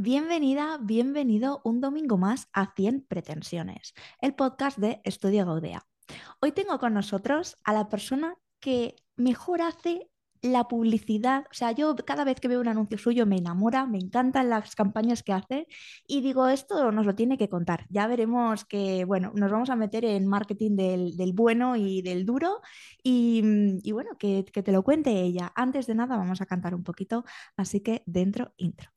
Bienvenida, bienvenido un domingo más a 100 pretensiones, el podcast de Estudio Gaudea. Hoy tengo con nosotros a la persona que mejor hace la publicidad, o sea, yo cada vez que veo un anuncio suyo me enamora, me encantan las campañas que hace y digo, esto nos lo tiene que contar. Ya veremos que, bueno, nos vamos a meter en marketing del, bueno y del duro y, y bueno, que, que te lo cuente ella. Antes de nada vamos a cantar un poquito, así que dentro intro.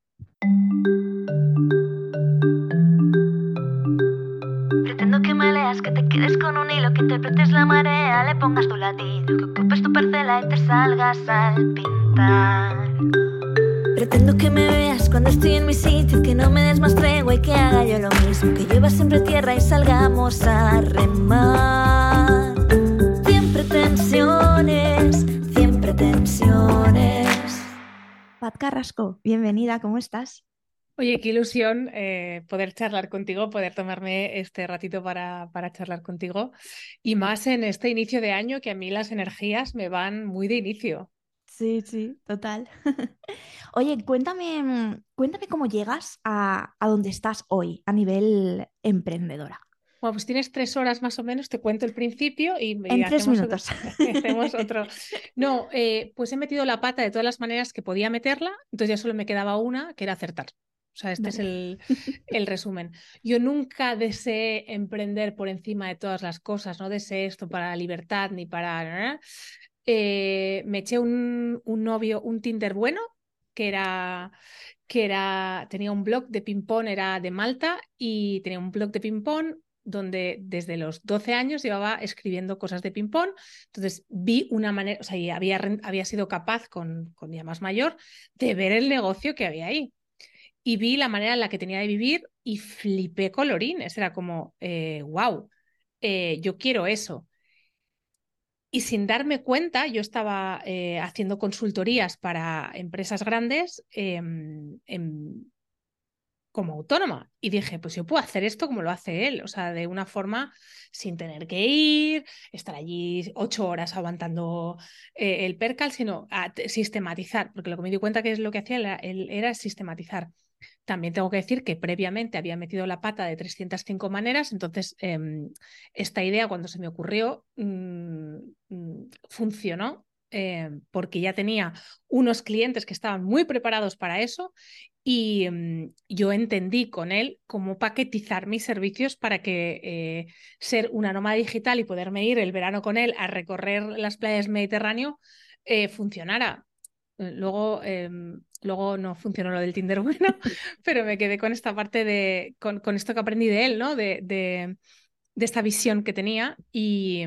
Pretendo que me leas, que te quedes con un hilo, que interpretes la marea, le pongas tu latido, que ocupes tu parcela y te salgas al pintar. Pretendo que me veas cuando estoy en mi sitio, que no me des más tregua y que haga yo lo mismo, que llueva siempre tierra y salgamos a remar. Pat Carrasco, bienvenida, ¿cómo estás? Oye, qué ilusión eh, poder charlar contigo, poder tomarme este ratito para, para charlar contigo. Y más en este inicio de año, que a mí las energías me van muy de inicio. Sí, sí, total. Oye, cuéntame, cuéntame cómo llegas a, a donde estás hoy a nivel emprendedora. Bueno, pues tienes tres horas más o menos, te cuento el principio y, en tres minutos. hacemos otro. No, eh, pues he metido la pata de todas las maneras que podía meterla, entonces ya solo me quedaba una, que era acertar. O sea, este es el, el, resumen. Yo nunca deseé emprender por encima de todas las cosas, no deseé esto para la libertad ni para... Eh, me eché un, un, novio, un Tinder bueno, que era, que era, tenía un blog de ping-pong, era de Malta, y tenía un blog de ping-pong donde desde los 12 años llevaba escribiendo cosas de ping-pong. Entonces vi una manera, o sea, había, había sido capaz con, con ya más mayor de ver el negocio que había ahí y vi la manera en la que tenía de vivir y flipé colorines. Era como, wow, eh, eh, yo quiero eso. Y sin darme cuenta, yo estaba eh, haciendo consultorías para empresas grandes em, em, como autónoma. Y dije, pues yo puedo hacer esto como lo hace él, o sea, de una forma sin tener que ir, estar allí ocho horas aguantando el percal, sino a sistematizar, porque lo que me di cuenta que es lo que hacía él era sistematizar. También tengo que decir que previamente había metido la pata de 305 maneras, entonces em, esta idea cuando se me ocurrió mm, mm, funcionó em, porque ya tenía unos clientes que estaban muy preparados para eso y em, yo entendí con él cómo paquetizar mis servicios para que eh, ser una nómada digital y poderme ir el verano con él a recorrer las playas Mediterráneo eh, funcionara. Eh, luego Luego no funcionó lo del Tinder bueno, pero me quedé con esta parte de, con, con esto que aprendí de él, ¿no? De, de, de esta visión que tenía y,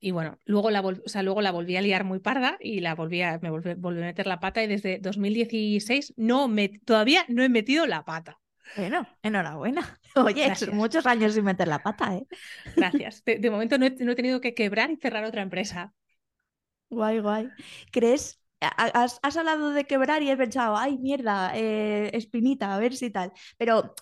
y bueno, luego la, o sea, luego la volví a liar muy parda y la volví a, me volví, volví, a meter la pata y desde 2016 no me, todavía no he metido la pata. Bueno, enhorabuena. Oye, muchos años sin meter la pata, ¿eh? Gracias. De, de momento no he, no he, tenido que quebrar y cerrar otra empresa. Guay, guay. ¿Crees has, hablado de quebrar y he pensado, ay, mierda, eh, espinita, a ver si tal. Pero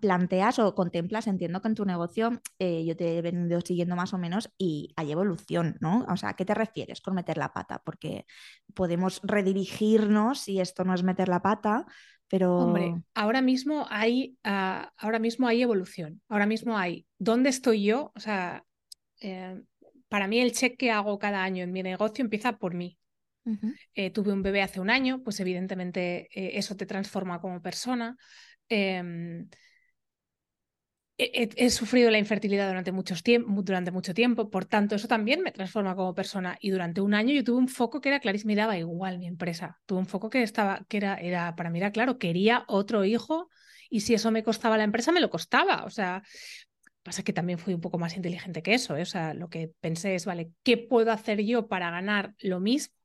planteas o contemplas, entiendo que en tu negocio eh, yo te he venido siguiendo más o menos y hay evolución, ¿no? O sea, ¿a qué te refieres con meter la pata? Porque podemos redirigirnos si esto no es meter la pata, pero... Hombre, ahora mismo hay, uh, ahora mismo hay evolución. Ahora mismo hay, ¿dónde estoy yo? O sea, eh, para mí el check que hago cada año en mi negocio empieza por mí. Eh, tuve un bebé hace un año, pues evidentemente eh, eso te transforma como persona. Em, he, sufrido la infertilidad durante, muchos durante mucho tiempo, por tanto, eso también me transforma como persona. Y durante un año yo tuve un foco que era clarísimo, me igual mi empresa. Tuve un foco que estaba, que era, era, para mí era claro, quería otro hijo y si eso me costaba la empresa, me lo costaba. O sea, pasa que también fui un poco más inteligente que eso. ¿eh? O sea, lo que pensé es, vale, ¿qué puedo hacer yo para ganar lo mismo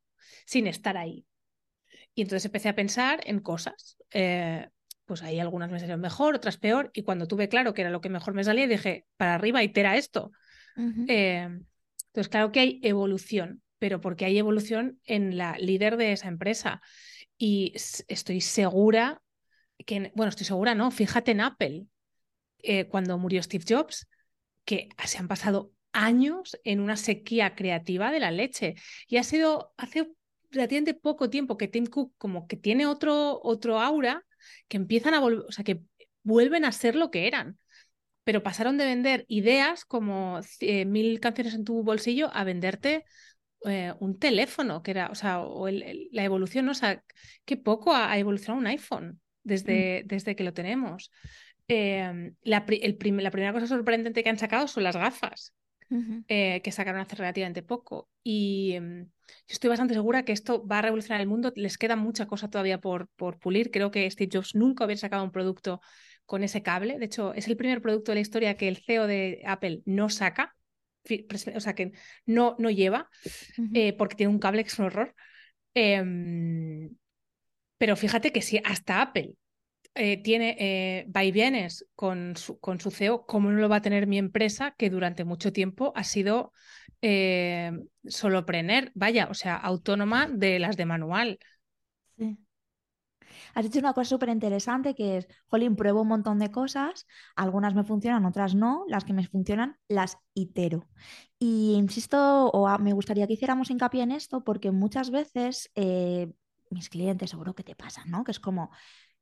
sin estar ahí. Y entonces empecé a pensar en cosas. Eh, pues ahí algunas me salieron mejor, otras peor. Y cuando tuve claro que era lo que mejor me salía, dije, para arriba, y era esto. Eh, entonces, claro que hay evolución, pero porque hay evolución en la líder de esa empresa. Y estoy segura que, bueno, estoy segura, no, fíjate en Apple, eh, cuando murió Steve Jobs, que se han pasado años en una sequía creativa de la leche. Y ha sido hace relativamente poco tiempo que Tim Cook como que tiene otro, otro aura que empiezan a volver, o sea, que vuelven a ser lo que eran. Pero pasaron de vender ideas como eh, mil canciones en tu bolsillo a venderte eh, un teléfono, que era, o sea, o la evolución, ¿no? o sea, qué poco ha, evolucionado un iPhone desde, mm. desde que lo tenemos. Em, la, la, primera cosa sorprendente que han sacado son las gafas, eh, que sacaron hace relativamente poco. Y em, yo estoy bastante segura que esto va a revolucionar el mundo. Les queda mucha cosa todavía por, por pulir. Creo que Steve Jobs nunca hubiera sacado un producto con ese cable. De hecho, es el primer producto de la historia que el CEO de Apple no saca, o sea, que no, no lleva, eh, porque tiene un cable que es un horror. Em, pero fíjate que si hasta Apple eh, tiene eh, vaivienes con su, con su CEO, ¿cómo no lo va a tener mi empresa que durante mucho tiempo ha sido eh, solopreneur, vaya, o sea, autónoma de las de manual? Sí. Has dicho una cosa súper interesante que es, jolín, pruebo un montón de cosas, algunas me funcionan, otras no, las que me funcionan las itero. Y insisto, o me gustaría que hiciéramos hincapié en esto porque muchas veces eh, mis clientes, seguro que te pasan, ¿no? Que es como,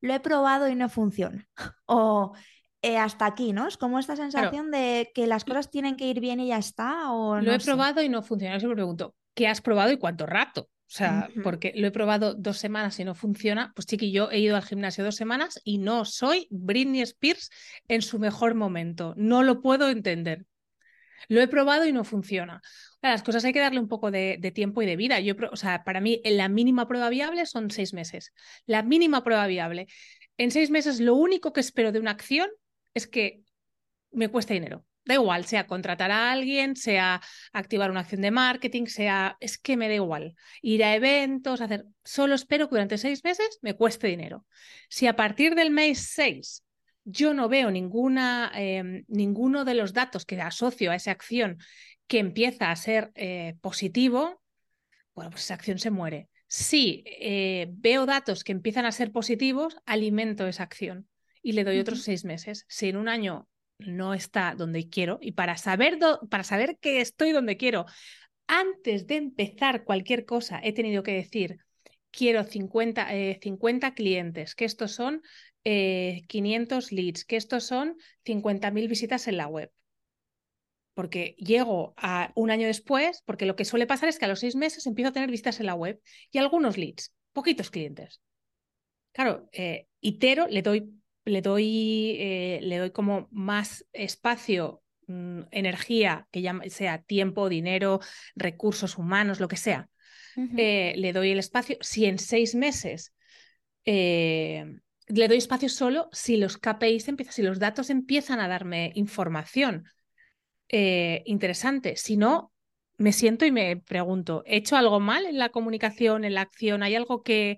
lo he probado y no funciona. O eh, hasta aquí, ¿no? Es como esta sensación de que las cosas tienen que ir bien y ya está. O lo he probado y no funciona. Yo me pregunto, ¿qué has probado y cuánto rato? O sea, porque lo he probado dos semanas y no funciona. Pues chiqui, yo he ido al gimnasio dos semanas y no soy Britney Spears en su mejor momento. No lo puedo entender. Lo he probado y no funciona. Las cosas hay que darle un poco de, tiempo y de vida. Yo, o sea, para mí la mínima prueba viable son seis meses. La mínima prueba viable. En seis meses lo único que espero de una acción es que me cueste dinero. Da igual, sea contratar a alguien, sea activar una acción de marketing, sea, es que me da igual. Ir a eventos, hacer, solo espero que durante seis meses me cueste dinero. Si a partir del mes seis yo no veo ninguna, em, ninguno de los datos que asocio a esa acción que empieza a ser eh, positivo, bueno, pues esa acción se muere. Si eh, veo datos que empiezan a ser positivos, alimento esa acción y le doy otros seis meses. Si en un año no está donde quiero y para saber, para saber que estoy donde quiero, antes de empezar cualquier cosa, he tenido que decir, quiero 50, 50 eh, clientes, que estos son 500 leads, que estos son 50.000 visitas en la web porque llego a un año después, porque lo que suele pasar es que a los seis meses empiezo a tener vistas en la web y algunos leads, poquitos clientes. Claro, eh, itero, le doy, le doy, eh, le doy como más espacio, mm, energía, que ya sea tiempo, dinero, recursos humanos, lo que sea. Eh, le doy el espacio. Si en seis meses le doy espacio solo si los KPIs empiezan, si los datos empiezan a darme información eh, interesante. Si no, me siento y me pregunto, ¿he hecho algo mal en la comunicación, en la acción? ¿Hay algo que...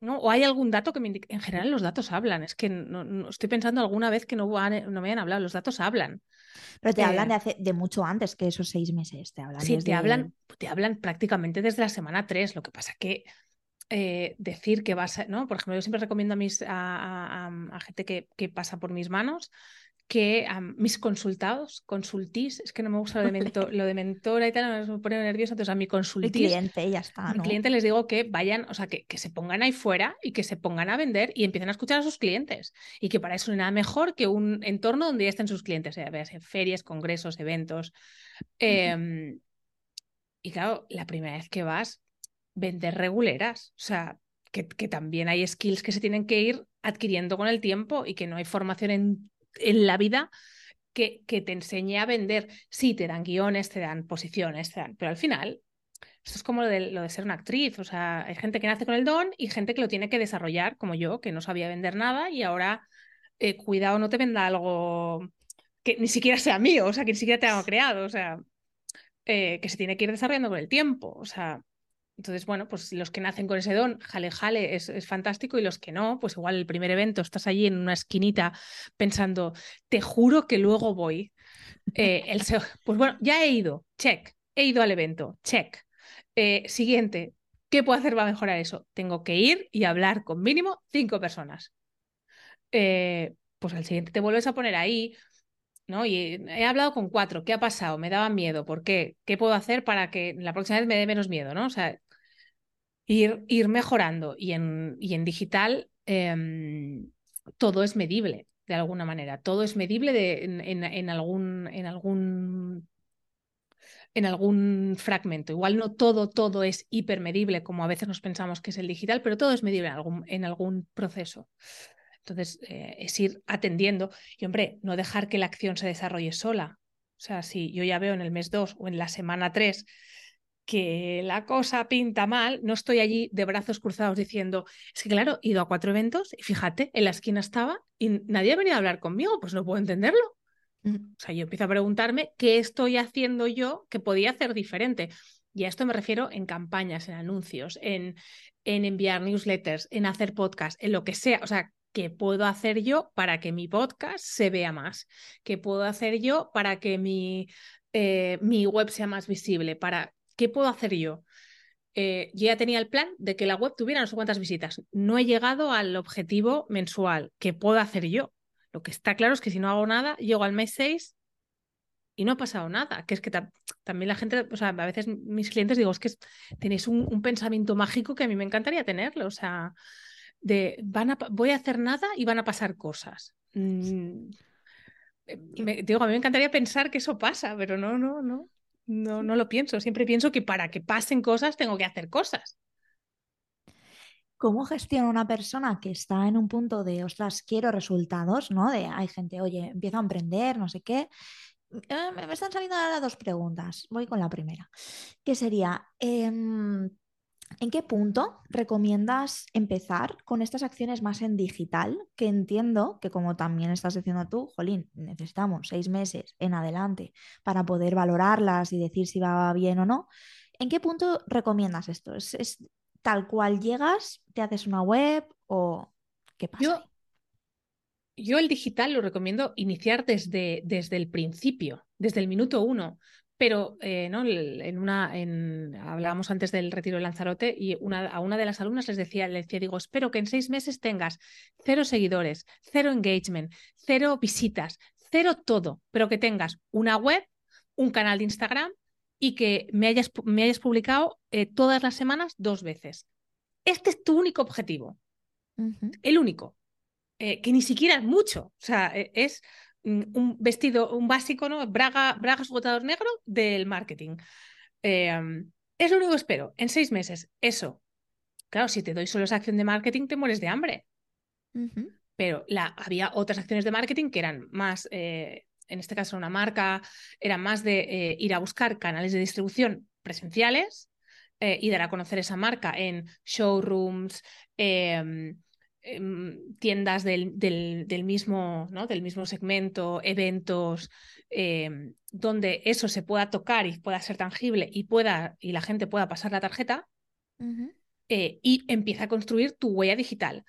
¿no? ¿O hay algún dato que me indique? En general los datos hablan. Es que no, estoy pensando alguna vez que no, no me hayan hablado. Los datos hablan. Pero te hablan de, eh, hace, de mucho antes que esos seis meses. Te hablan sí, te, hablan, te hablan prácticamente desde la semana 3. Lo que pasa que eh, decir que vas a, ¿no? Por ejemplo, yo siempre recomiendo a, mis, a, a, gente que, que, pasa por mis manos que a mis consultados, consultís, es que no me gusta lo de, lo de mentora y tal, me pone nerviosa, entonces a mi consultís. El cliente, ya está. mi cliente les digo que vayan, o sea, que, que, se pongan ahí fuera y que se pongan a vender y empiecen a escuchar a sus clientes. Y que para eso no hay nada mejor que un entorno donde ya estén sus clientes, ya veas, en ferias, congresos, eventos. Em, y claro, la primera vez que vas, vender reguleras, o sea, que, que también hay skills que se tienen que ir adquiriendo con el tiempo y que no hay formación en en la vida que, que, te enseñe a vender. Sí, te dan guiones, te dan posiciones, te dan, pero al final, esto es como lo de, lo de ser una actriz. O sea, hay gente que nace con el don y gente que lo tiene que desarrollar, como yo, que no sabía vender nada y ahora, eh, cuidado, no te venda algo que ni siquiera sea mío, o sea, que ni siquiera te haya creado, o sea, eh, que se tiene que ir desarrollando con el tiempo. O sea, entonces, bueno, pues los que nacen con ese don, jale, jale, es, fantástico, y los que no, pues igual el primer evento estás allí en una esquinita pensando, te juro que luego voy. Eh, el pues bueno, ya he ido, check, he ido al evento, check. Eh, siguiente, ¿qué puedo hacer para mejorar eso? Tengo que ir y hablar con mínimo cinco personas. Eh, pues al siguiente te vuelves a poner ahí, ¿no? Y he hablado con cuatro, ¿qué ha pasado? Me daba miedo, ¿por qué? ¿Qué puedo hacer para que la próxima vez me dé menos miedo, ¿no? O sea, ir, ir mejorando. Y en, y en digital em, todo es medible de alguna manera. Todo es medible de, en, en, algún, en, algún, en algún fragmento. Igual no todo, todo es hipermedible, como a veces nos pensamos que es el digital, pero todo es medible en algún, en algún proceso. Entonces, eh, es ir atendiendo y, hombre, no dejar que la acción se desarrolle sola. O sea, si yo ya veo en el mes 2 o en la semana 3 que la cosa pinta mal, no estoy allí de brazos cruzados diciendo, es que claro, he ido a cuatro eventos y fíjate, en la esquina estaba y nadie ha venido a hablar conmigo, pues no puedo entenderlo. O sea, yo empiezo a preguntarme qué estoy haciendo yo que podía hacer diferente. Y a esto me refiero en campañas, en anuncios, en, en enviar newsletters, en hacer podcast, en lo que sea. O sea, ¿qué puedo hacer yo para que mi podcast se vea más? ¿Qué puedo hacer yo para que mi, eh, mi web sea más visible? Para ¿qué puedo hacer yo? Eh, yo ya tenía el plan de que la web tuviera no sé cuántas visitas. No he llegado al objetivo mensual. ¿Qué puedo hacer yo? Lo que está claro es que si no hago nada, llego al mes 6 y no ha pasado nada. Que es que también la gente, o sea, a veces mis clientes digo, es que tenéis un, pensamiento mágico que a mí me encantaría tenerlo. O sea, de van a, voy a hacer nada y van a pasar cosas. Mm, eh, digo, a mí me encantaría pensar que eso pasa, pero no, no, no. No, no lo pienso. Siempre pienso que para que pasen cosas tengo que hacer cosas. ¿Cómo gestiona una persona que está en un punto de, ostras, quiero resultados, ¿no? De, hay gente, oye, empiezo a emprender, no sé qué. Eh, me están saliendo ahora dos preguntas. Voy con la primera, que sería, em, ¿En qué punto recomiendas empezar con estas acciones más en digital? Que entiendo que como también estás diciendo tú, Jolín, necesitamos seis meses en adelante para poder valorarlas y decir si va bien o no. ¿En qué punto recomiendas esto? ¿Es, tal cual llegas, te haces una web o qué pasa? Yo, yo el digital lo recomiendo iniciar desde, desde el principio, desde el minuto uno pero eh, ¿no? en una, en, hablábamos antes del retiro de Lanzarote y una, a una de las alumnas les decía, le decía, digo, espero que en seis meses tengas cero seguidores, cero engagement, cero visitas, cero todo, pero que tengas una web, un canal de Instagram y que me hayas, me hayas publicado eh, todas las semanas dos veces. Este es tu único objetivo, el único, eh, que ni siquiera es mucho, o sea, e, es un vestido, un básico, ¿no? Braga, bragas botador negro del marketing. Em, es lo único que espero. En seis meses, eso. Claro, si te doy solo esa acción de marketing, te mueres de hambre. Pero la, había otras acciones de marketing que eran más, eh, en este caso una marca, eran más de eh, ir a buscar canales de distribución presenciales eh, y dar a conocer esa marca en showrooms, em, Em, tiendas del, del, mismo, ¿no? del mismo segmento, eventos, em, donde eso se pueda tocar y pueda ser tangible y, pueda, y la gente pueda pasar la tarjeta eh, y empieza a construir tu huella digital.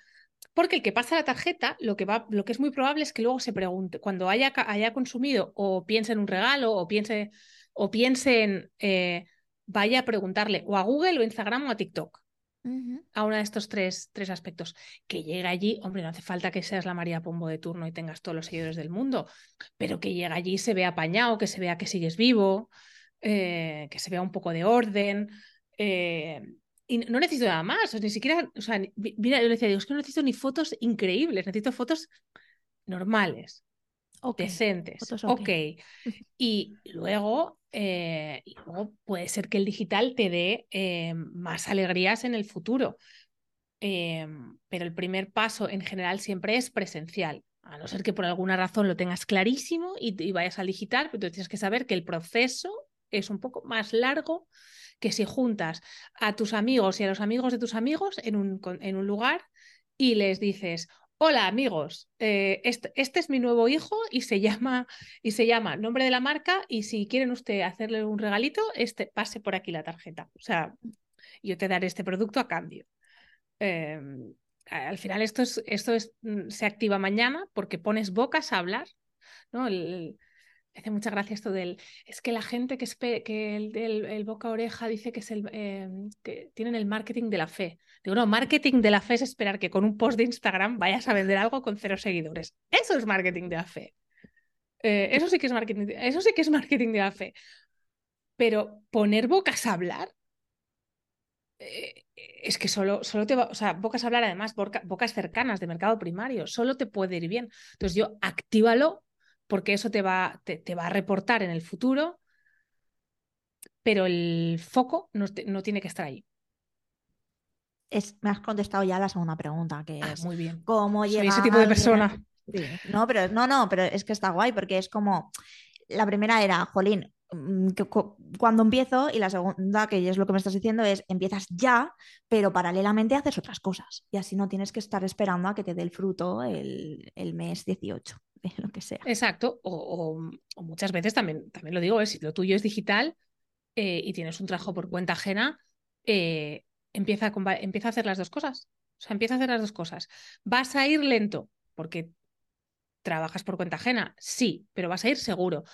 Porque el que pasa la tarjeta, lo que, va, lo que es muy probable es que luego se pregunte, cuando haya, haya consumido o piense en un regalo o piense, o piense en, eh, vaya a preguntarle o a Google o Instagram o a TikTok a uno de estos tres, tres aspectos. Que llega allí, hombre, no hace falta que seas la María Pombo de turno y tengas todos los seguidores del mundo, pero que llega allí se vea apañado, que se vea que sigues vivo, eh, que se vea un poco de orden. Eh, y no necesito nada más, ni siquiera, o sea, mira, yo le decía, digo, es que no necesito ni fotos increíbles, necesito fotos normales, decentes. ok. Y luego eh, y luego puede ser que el digital te dé eh, más alegrías en el futuro. Eh, pero el primer paso en general siempre es presencial. A no ser que por alguna razón lo tengas clarísimo y, vayas al digital, pero tienes que saber que el proceso es un poco más largo que si juntas a tus amigos y a los amigos de tus amigos en un, en un lugar y les dices, Hola amigos, eh, este, es mi nuevo hijo y se llama y se llama nombre de la marca y si quieren usted hacerle un regalito, este pase por aquí la tarjeta. O sea, yo te daré este producto a cambio. Em, al final esto es, esto es, mm, se activa mañana porque pones bocas a hablar, ¿no? Hace mucha gracia esto del. Es que la gente que, que el, el, boca oreja dice que, es el, em, que tienen el marketing de la fe. Digo, no, marketing de la fe es esperar que con un post de Instagram vayas a vender algo con cero seguidores. Eso es marketing de la fe. Eh, eso sí que es marketing, eso sí que es marketing de la fe. Pero poner bocas a hablar, eh, es que solo, solo te va, o sea, bocas hablar además, bocas cercanas de mercado primario, solo te puede ir bien. Entonces yo actívalo porque eso te va, te, va a reportar en el futuro, pero el foco no, no tiene que estar ahí. Es, me has contestado ya la segunda pregunta, que ah, es muy bien. cómo llega ese tipo de persona. No, pero no, no, pero es que está guay porque es como la primera era, Jolín, mm, cuando empiezo y la segunda, que es lo que me estás diciendo, es empiezas ya, pero paralelamente haces otras cosas y así no tienes que estar esperando a que te dé el fruto el, mes 18, lo que sea. Exacto, o, muchas veces también, también lo digo, si lo tuyo es digital eh, y tienes un trabajo por cuenta ajena, eh, empieza, a, empieza a hacer las dos cosas. O sea, empieza a hacer las dos cosas. Vas a ir lento porque ¿Trabajas por cuenta ajena? Sí, pero vas a ir seguro.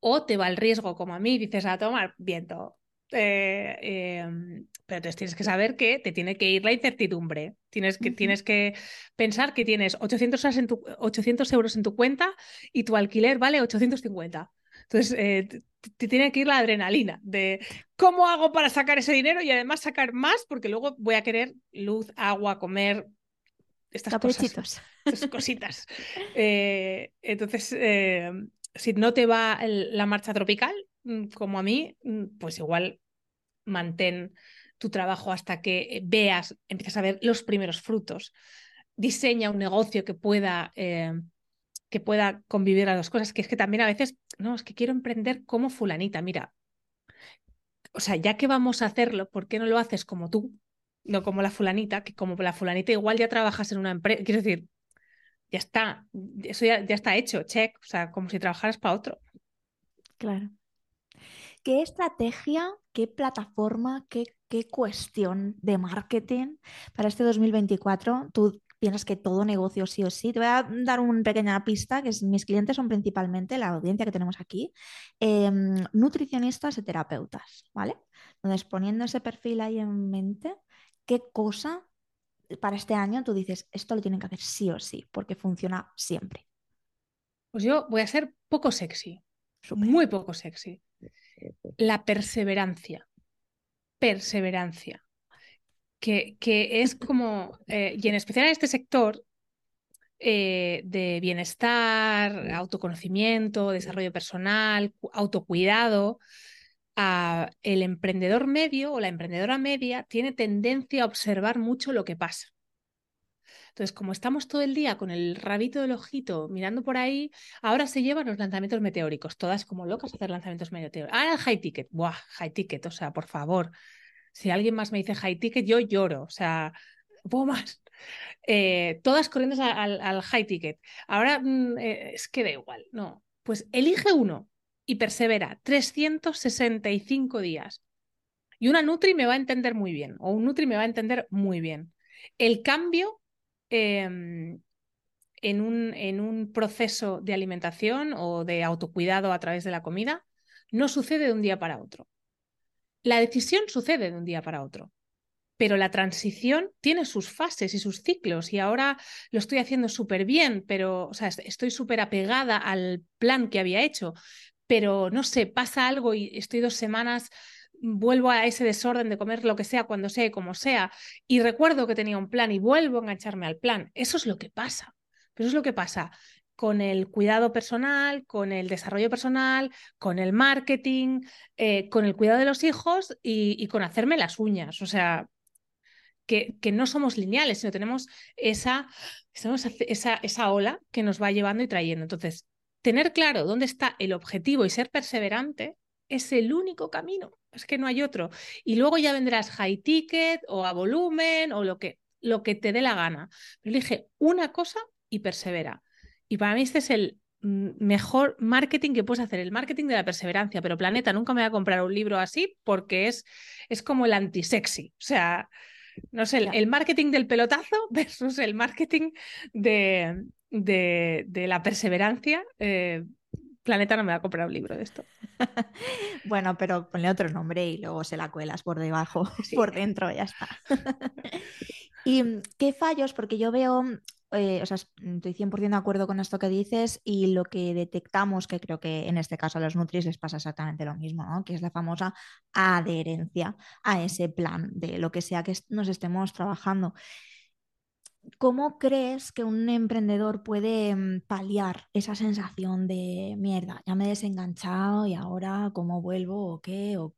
O te va el riesgo, como a mí, dices a tomar viento. Eh, em, pero entonces tienes que saber que te tiene que ir la incertidumbre. Tienes que, tienes que pensar que tienes 800, en tu, 800 euros en tu cuenta y tu alquiler vale 850. Entonces, eh, te, tiene que ir la adrenalina de cómo hago para sacar ese dinero y además sacar más, porque luego voy a querer luz, agua, comer, estas cosas, estas cositas. Eh, entonces, eh, si no te va la marcha tropical, como a mí, mm, pues igual mantén tu trabajo hasta que veas, empiezas a ver los primeros frutos. Diseña un negocio que pueda, eh, que pueda convivir las dos cosas, que es que también a veces, no, es que quiero emprender como fulanita, mira. O sea, ya que vamos a hacerlo, ¿por qué no lo haces como tú? no como la fulanita, que como la fulanita igual ya trabajas en una empresa, quiero decir, ya está, eso ya, está hecho, check, o sea, como si trabajaras para otro. Claro. ¿Qué estrategia, qué plataforma, qué, qué cuestión de marketing para este 2024 tú piensas que todo negocio sí o sí. Te voy a dar una pequeña pista, que es, mis clientes son principalmente la audiencia que tenemos aquí, em, nutricionistas y terapeutas, ¿vale? Entonces, poniendo ese perfil ahí en mente, ¿qué cosa para este año tú dices, esto lo tienen que hacer sí o sí, porque funciona siempre? Pues yo voy a ser poco sexy, muy poco sexy. La perseverancia, perseverancia, que, que es como, eh, y en especial en este sector, eh, de bienestar, autoconocimiento, desarrollo personal, autocuidado, el emprendedor medio o la emprendedora media tiene tendencia a observar mucho lo que pasa. Entonces, como estamos todo el día con el rabito del ojito mirando por ahí, ahora se llevan los lanzamientos meteóricos, todas como locas a hacer lanzamientos meteóricos. Ah, el high ticket, buah, high ticket, o sea, por favor. Si alguien más me dice high ticket, yo lloro, o sea, puedo más. Eh, todas corriendo al, high ticket. Ahora mm, eh, es que da igual, no. Pues elige uno, y persevera 365 días. Y una Nutri me va a entender muy bien, o un Nutri me va a entender muy bien. El cambio em, en, un, en un proceso de alimentación o de autocuidado a través de la comida no sucede de un día para otro. La decisión sucede de un día para otro pero la transición tiene sus fases y sus ciclos y ahora lo estoy haciendo súper bien, pero o sea, estoy súper apegada al plan que había hecho, pero no sé, pasa algo y estoy dos semanas, vuelvo a ese desorden de comer lo que sea, cuando sea y como sea, y recuerdo que tenía un plan y vuelvo a engancharme al plan. Eso es lo que pasa. Pero eso es lo que pasa con el cuidado personal, con el desarrollo personal, con el marketing, eh, con el cuidado de los hijos y, con hacerme las uñas. O sea, que, que, no somos lineales, sino tenemos esa, esa, esa ola que nos va llevando y trayendo. Entonces, tener claro dónde está el objetivo y ser perseverante es el único camino, es que no hay otro. Y luego ya vendrás high ticket o a volumen o lo que, lo que te dé la gana. Pero elige una cosa y persevera. Y para mí este es el mm, mejor marketing que puedes hacer, el marketing de la perseverancia. Pero Planeta, nunca me voy a comprar un libro así porque es, es como el anti-sexy. O sea, no sé, el, marketing del pelotazo versus el marketing de, de, la perseverancia. Eh, Planeta no me va a comprar un libro de esto. bueno, pero ponle otro nombre y luego se la cuelas por debajo, por dentro, ya está. ¿Y qué fallos? Porque yo veo eh, o sea, estoy 100% de acuerdo con esto que dices y lo que detectamos, que creo que en este caso a los Nutris les pasa exactamente lo mismo, ¿no? Que es la famosa adherencia a ese plan de lo que sea que nos estemos trabajando. ¿Cómo crees que un emprendedor puede mm, paliar esa sensación de mierda, ya me he desenganchado y ahora cómo vuelvo o qué? O...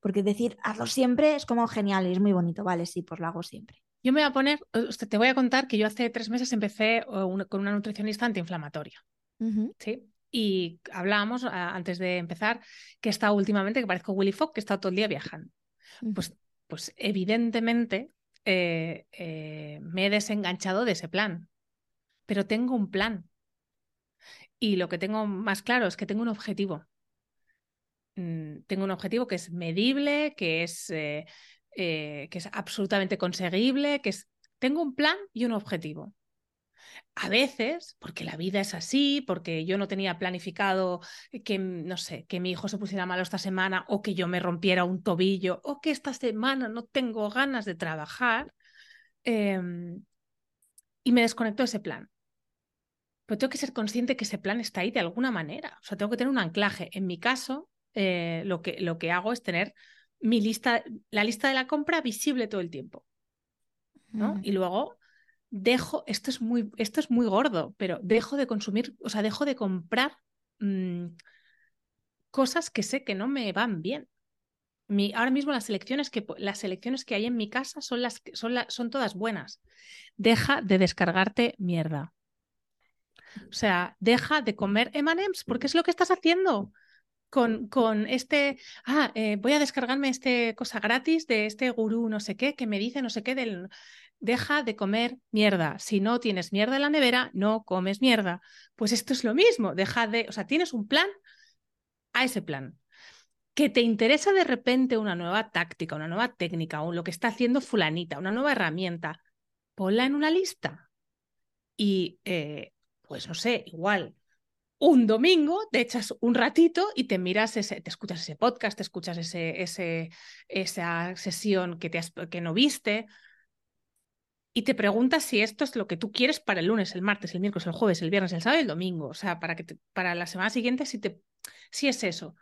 Porque decir hazlo siempre es como genial y es muy bonito, vale, sí, pues lo hago siempre. Yo me voy a poner, te voy a contar que yo hace tres meses empecé con una nutricionista antiinflamatoria. ¿sí? Y hablábamos antes de empezar que he estado últimamente, que parezco Willy Fogg, que he estado todo el día viajando. Pues, pues evidentemente eh, eh, me he desenganchado de ese plan, pero tengo un plan. Y lo que tengo más claro es que tengo un objetivo. Mm, tengo un objetivo que es medible, que es, eh, que es absolutamente conseguible, que es... Tengo un plan y un objetivo. A veces, porque la vida es así, porque yo no tenía planificado que, no sé, que mi hijo se pusiera malo esta semana o que yo me rompiera un tobillo o que esta semana no tengo ganas de trabajar em, y me desconecto de ese plan. Pero tengo que ser consciente que ese plan está ahí de alguna manera. O sea, tengo que tener un anclaje. En mi caso, eh, lo, que, lo que hago es tener mi lista, la lista de la compra visible todo el tiempo. ¿no? Y luego dejo, esto es muy, esto es muy gordo, pero dejo de consumir, o sea, dejo de comprar mm, cosas que sé que no me van bien. Mi, ahora mismo las elecciones que las elecciones que hay en mi casa son las son, son todas buenas. Deja de descargarte mierda. O sea, deja de comer M&M's porque es lo que estás haciendo con, con este, ah, eh, voy a descargarme este cosa gratis de este gurú no sé qué que me dice no sé qué del deja de comer mierda. Si no tienes mierda en la nevera, no comes mierda. Pues esto es lo mismo, deja de, o sea, tienes un plan a ese plan. Que te interesa de repente una nueva táctica, una nueva técnica, o lo que está haciendo fulanita, una nueva herramienta, ponla en una lista. Y, eh, pues no sé, igual, un domingo te echas un ratito y te miras ese, te escuchas ese podcast, te escuchas ese, ese, esa sesión que, te que no viste, y te preguntas si esto es lo que tú quieres para el lunes, el martes, el miércoles, el jueves, el viernes, el sábado y el domingo. O sea, para, que para la semana siguiente, si, te, si es eso.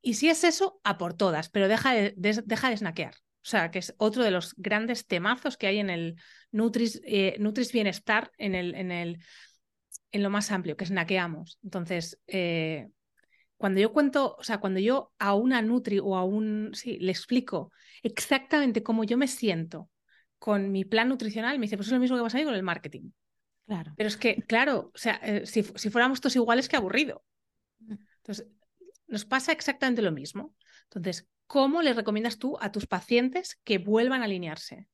Y si es eso, a por todas, pero deja de, deja de snackear. O sea, que es otro de los grandes temazos que hay en el Nutris, eh, Nutris Bienestar, en, el, en, el, en lo más amplio, que snackeamos. Entonces, eh, cuando yo cuento, o sea, cuando yo a una Nutri o a un, sí, le explico exactamente cómo yo me siento con mi plan nutricional, me dice, pues es lo mismo que pasa ahí con el marketing. Claro. Pero es que, claro, o sea, eh, si, si, fuéramos todos iguales, qué aburrido. Mm. Entonces, nos pasa exactamente lo mismo. Entonces, ¿cómo le recomiendas tú a tus pacientes que vuelvan a alinearse?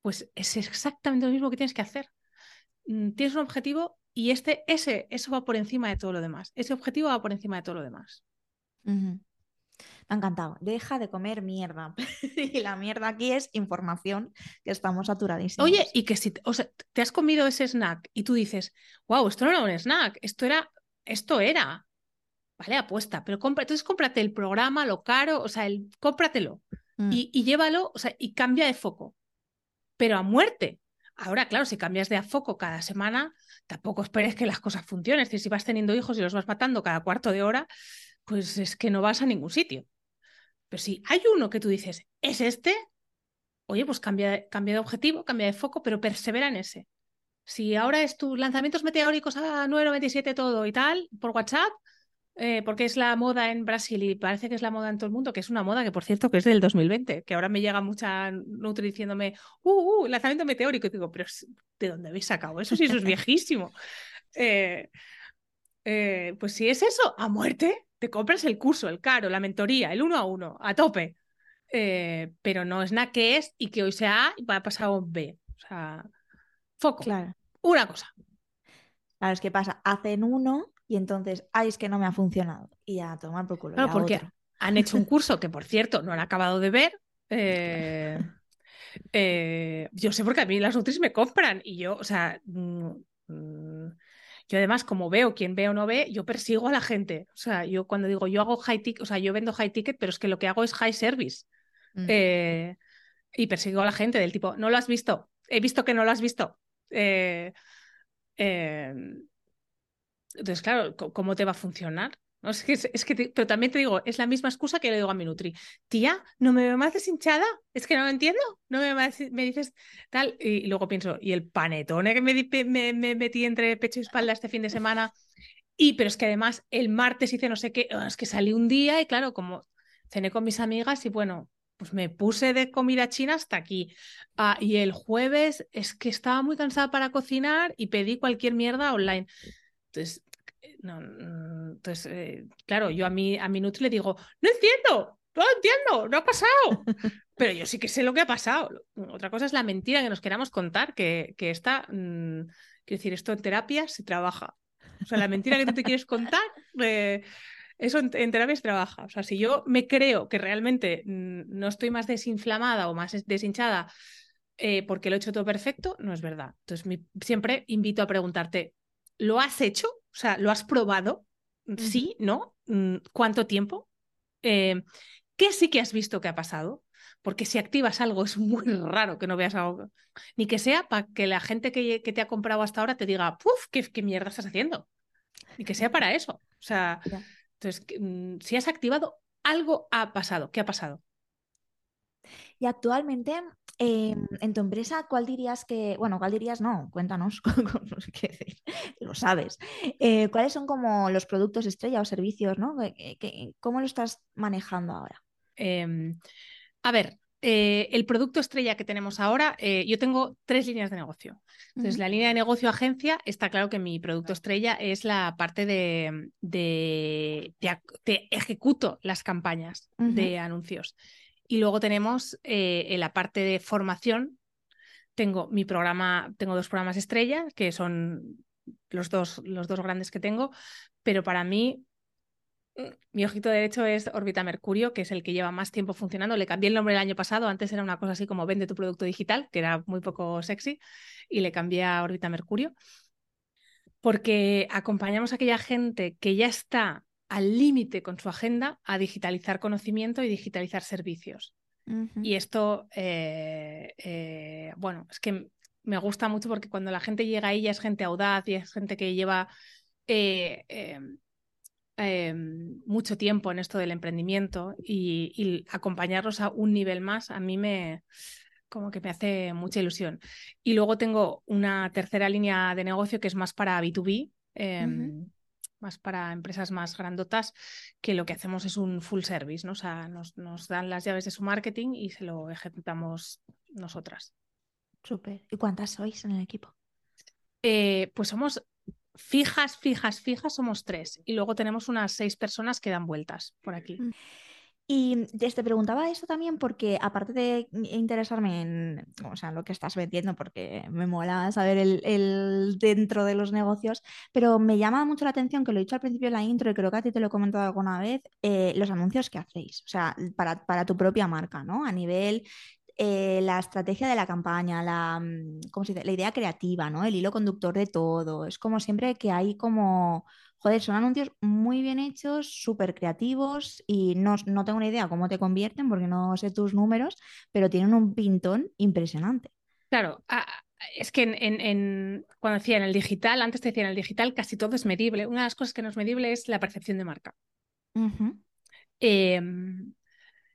Pues es exactamente lo mismo que tienes que hacer. Mm, tienes un objetivo y este, ese, eso va por encima de todo lo demás. Ese objetivo va por encima de todo lo demás. Me ha encantado. Deja de comer mierda. y la mierda aquí es información que estamos saturadísimos. Oye, y que si o sea, te has comido ese snack y tú dices, wow, esto no era un snack, esto era, esto era. Vale, apuesta, pero compra, entonces cómprate el programa, lo caro, o sea, el, cómpratelo mm. y, y, llévalo, o sea, y cambia de foco. Pero a muerte. Ahora, claro, si cambias de foco cada semana, tampoco esperes que las cosas funcionen. Es decir, si vas teniendo hijos y los vas matando cada cuarto de hora, pues es que no vas a ningún sitio. Pero si hay uno que tú dices, es este, oye, pues cambia, cambia de objetivo, cambia de foco, pero persevera en ese. Si ahora es tus lanzamientos meteóricos a 9.97 todo y tal, por WhatsApp, eh, porque es la moda en Brasil y parece que es la moda en todo el mundo, que es una moda que, por cierto, que es del 2020, que ahora me llega mucha Nutri diciéndome, uh, uh, lanzamiento meteórico. Y digo, pero ¿de dónde habéis sacado eso? Si eso es viejísimo. Eh, eh, pues si es eso, a muerte, te compras el curso, el caro, la mentoría, el uno a uno, a tope. Eh, pero no es nada que es y que hoy sea A y va a pasar un B. O sea, foco. Claro. Una cosa. Claro, es que pasa, hacen uno y entonces, ay, es que no me ha funcionado. Y ya, tomar por culo. Claro, porque han hecho un curso que, por cierto, no han acabado de ver. Eh, eh, yo sé porque a mí las Nutris me compran y yo, o sea, mm, mm, yo además, como veo quién ve o no ve, yo persigo a la gente. O sea, yo cuando digo yo hago high ticket, o sea, yo vendo high ticket, pero es que lo que hago es high service. Mm. Eh, y persigo a la gente del tipo, ¿no lo has visto? He visto que no lo has visto. Eh, eh, entonces, claro, ¿cómo te va a funcionar? No, es que, es que pero también te digo, es la misma excusa que le digo a mi Nutri. Tía, ¿no me veo más deshinchada? Es que no lo entiendo. No me, me dices tal. Y, luego pienso, ¿y el panetone que me, me, metí entre pecho y espalda este fin de semana? Y, pero es que además el martes hice no sé qué, ah, es que salí un día y claro, como cené con mis amigas y bueno, pues me puse de comida china hasta aquí. Ah, y el jueves es que estaba muy cansada para cocinar y pedí cualquier mierda online. Entonces, no, mm, entonces, eh, claro, yo a mi, a mi Nutri le digo, no entiendo, no entiendo, no ha pasado. Pero yo sí que sé lo que ha pasado. Otra cosa es la mentira que nos queramos contar, que, que esta, mm, quiero decir, esto en terapia se trabaja. O sea, la mentira que tú te quieres contar, eh, eso en, terapia se trabaja. O sea, si yo me creo que realmente mm, no estoy más desinflamada o más deshinchada eh, porque lo he hecho todo perfecto, no es verdad. Entonces, siempre invito a preguntarte, ¿lo has hecho? O sea, ¿lo has probado? Sí, ¿no? Mm, ¿Cuánto tiempo? Eh, ¿Qué sí que has visto que ha pasado? Porque si activas algo es muy raro que no veas algo. Ni que sea para que la gente que, te ha comprado hasta ahora te diga, ¡puf! ¿qué, mierda estás haciendo? Ni que sea para eso. O sea, entonces, mm, si has activado, algo ha pasado. ¿Qué ha pasado? Y actualmente, em, en tu empresa, ¿cuál dirías que, bueno, cuál dirías no? Cuéntanos, lo sabes. Eh, ¿Cuáles son como los productos estrella o servicios, ¿no? ¿Cómo lo estás manejando ahora? Em, a ver, eh, el producto estrella que tenemos ahora, eh, yo tengo tres líneas de negocio. Entonces, la línea de negocio agencia, está claro que mi producto estrella es la parte de, de, ejecuto las campañas de anuncios. Y luego tenemos eh, en la parte de formación, tengo mi programa, tengo dos programas estrella, que son los dos, los dos grandes que tengo, pero para mí mm, mi ojito derecho es Orbita Mercurio, que es el que lleva más tiempo funcionando. Le cambié el nombre el año pasado, antes era una cosa así como vende tu producto digital, que era muy poco sexy, y le cambié a Orbita Mercurio, porque acompañamos a aquella gente que ya está al límite con su agenda a digitalizar conocimiento y digitalizar servicios. Y esto, eh, eh, bueno, es que me gusta mucho porque cuando la gente llega ahí ya es gente audaz y es gente que lleva eh, em, em, mucho tiempo en esto del emprendimiento y, y, acompañarlos a un nivel más a mí me como que me hace mucha ilusión. Y luego tengo una tercera línea de negocio que es más para B2B más para empresas más grandotas, que lo que hacemos es un full service, ¿no? O sea, nos, dan las llaves de su marketing y se lo ejecutamos nosotras. Súper. ¿Y cuántas sois en el equipo? Eh, pues somos fijas, fijas, fijas, somos tres. Y luego tenemos unas seis personas que dan vueltas por aquí. Mm. Y te preguntaba eso también porque, aparte de interesarme en o sea, lo que estás vendiendo, porque me mola saber el, dentro de los negocios, pero me llama mucho la atención, que lo he dicho al principio de la intro y creo que a ti te lo he comentado alguna vez, eh, los anuncios que hacéis, o sea, para, para tu propia marca, ¿no? A nivel eh, la estrategia de la campaña, la, mm, ¿cómo se dice? la idea creativa, ¿no? El hilo conductor de todo. Es como siempre que hay como, joder, son anuncios muy bien hechos, súper creativos y no, no tengo una idea cómo te convierten porque no sé tus números, pero tienen un pintón impresionante. Claro, es que en, cuando decía en el digital, antes te decía en el digital casi todo es medible. Una de las cosas que no es medible es la percepción de marca. Em,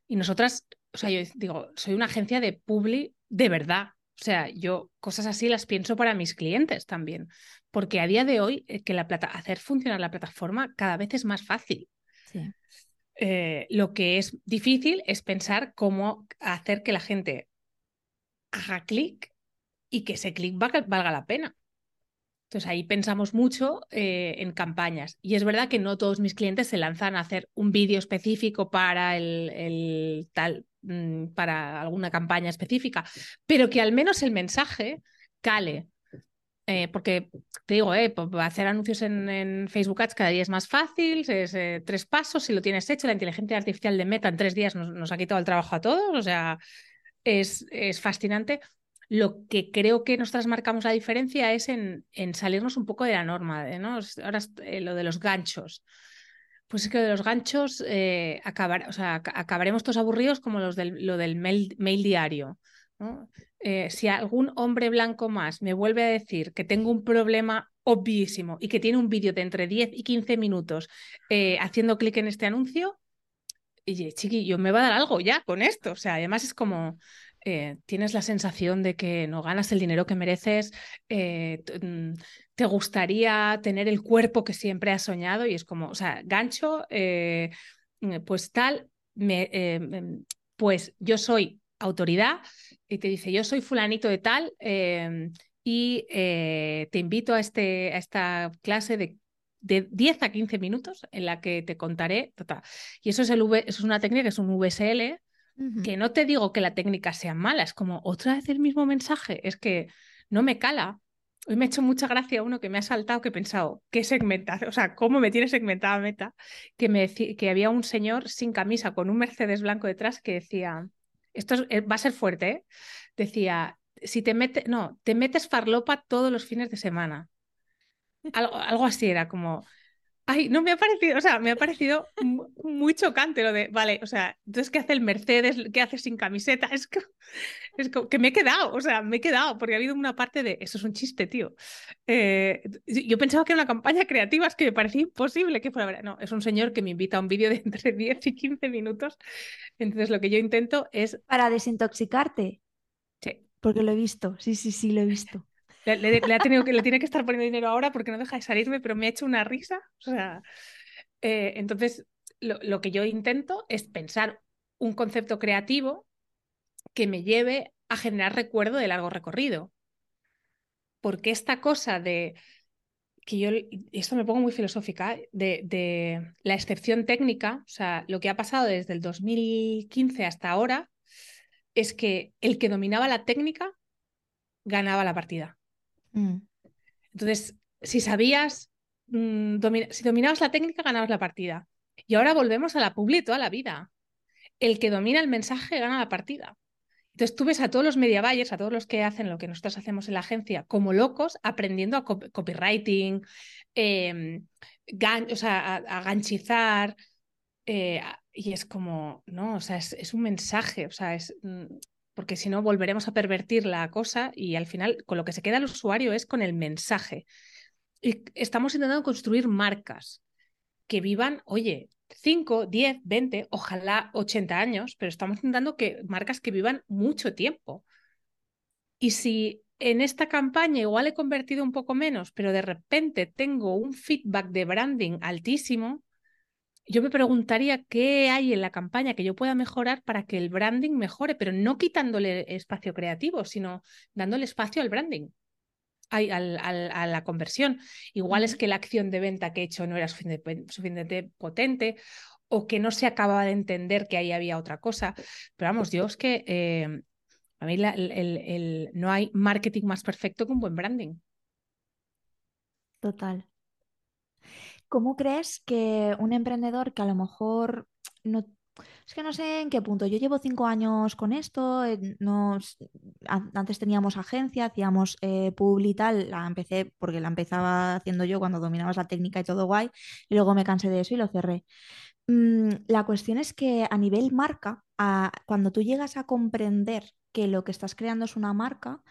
y nosotras o sea, yo digo, soy una agencia de publi de verdad. O sea, yo cosas así las pienso para mis clientes también, porque a día de hoy eh, que la plata hacer funcionar la plataforma cada vez es más fácil. Eh, lo que es difícil es pensar cómo hacer que la gente haga clic y que ese clic valga la pena. Entonces ahí pensamos mucho eh, en campañas. Y es verdad que no todos mis clientes se lanzan a hacer un vídeo específico para el, tal, mm, para alguna campaña específica, pero que al menos el mensaje cale. Eh, porque te digo, eh, hacer anuncios en, Facebook Ads cada día es más fácil, es eh, tres pasos, si lo tienes hecho, la inteligencia artificial de Meta en tres días nos, nos ha quitado el trabajo a todos, o sea, es, es fascinante lo que creo que nosotras marcamos la diferencia es en, en salirnos un poco de la norma, ¿no? Ahora eh, lo de los ganchos. Pues es que de los ganchos eh, acabar, o sea, acabaremos todos aburridos como los del, lo del mail, diario. Eh, si algún hombre blanco más me vuelve a decir que tengo un problema obvísimo y que tiene un vídeo de entre 10 y 15 minutos eh, haciendo clic en este anuncio, y chiqui, yo me va a dar algo ya con esto. O sea, además es como, tienes la sensación de que no ganas el dinero que mereces, mm, te gustaría tener el cuerpo que siempre has soñado y es como, o sea, gancho, pues tal, me, em, pues yo soy autoridad y te dice, yo soy fulanito de tal em, y eh, te invito a, este, a esta clase de, de 10 a 15 minutos en la que te contaré. Y eso es, el eso es una técnica que es un VSL, que no te digo que la técnica sea mala, es como otra vez el mismo mensaje, es que no me cala. Hoy me ha hecho mucha gracia uno que me ha saltado que he pensado, ¿qué segmentación? O sea, ¿cómo me tiene segmentada meta? Que, me que había un señor sin camisa con un Mercedes blanco detrás que decía, esto eh, va a ser fuerte, ¿eh? decía, si te metes, no, te metes farlopa todos los fines de semana. Algo así era como, Ay, no me ha parecido, o sea, me ha parecido muy chocante lo de, vale, o sea, entonces, ¿qué hace el Mercedes? ¿Qué hace sin camiseta? Es que, es que me he quedado, o sea, me he quedado, porque ha habido una parte de, eso es un chiste, tío. Eh, yo pensaba que era una campaña creativa, es que me parecía imposible que fuera, no, es un señor que me invita a un vídeo de entre 10 y 15 minutos, entonces lo que yo intento es... Para desintoxicarte. Sí. Porque lo he visto, sí, sí, sí, lo he visto. Le, ha tenido que, le tiene que estar poniendo dinero ahora porque no deja de salirme, pero me ha hecho una risa. O sea, eh, entonces, lo, que yo intento es pensar un concepto creativo que me lleve a generar recuerdo de largo recorrido. Porque esta cosa de que yo, esto me pongo muy filosófica, de, de, la excepción técnica, o sea, lo que ha pasado desde el 2015 hasta ahora, es que el que dominaba la técnica ganaba la partida. Mm. Entonces, si sabías, mm, si dominabas la técnica, ganabas la partida. Y ahora volvemos a la publi toda la vida. El que domina el mensaje gana la partida. Entonces tú ves a todos los media buyers, a todos los que hacen lo que nosotros hacemos en la agencia, como locos, aprendiendo a copywriting, em, sea, a, ganchizar. Eh, y es como, no, o sea, es, un mensaje, o sea, es, mm, porque si no volveremos a pervertir la cosa y al final con lo que se queda el usuario es con el mensaje. Y estamos intentando construir marcas que vivan, oye, 5, 10, 20, ojalá 80 años, pero estamos intentando que marcas que vivan mucho tiempo. Y si en esta campaña igual he convertido un poco menos, pero de repente tengo un feedback de branding altísimo, yo me preguntaría qué hay en la campaña que yo pueda mejorar para que el branding mejore, pero no quitándole espacio creativo, sino dándole espacio al branding, a, la conversión. Igual es que la acción de venta que he hecho no era suficientemente potente o que no se acababa de entender que ahí había otra cosa. Pero vamos, es que eh, a mí no hay marketing más perfecto que un buen branding. Total. ¿Cómo crees que un emprendedor que a lo mejor no... Es que no sé en qué punto. Yo llevo cinco años con esto. Nos, antes teníamos agencia, hacíamos eh, y tal. La empecé porque la empezaba haciendo yo cuando dominabas la técnica y todo guay. Y luego me cansé de eso y lo cerré. Mm, la cuestión es que a nivel marca, cuando tú llegas a comprender que lo que estás creando es una marca,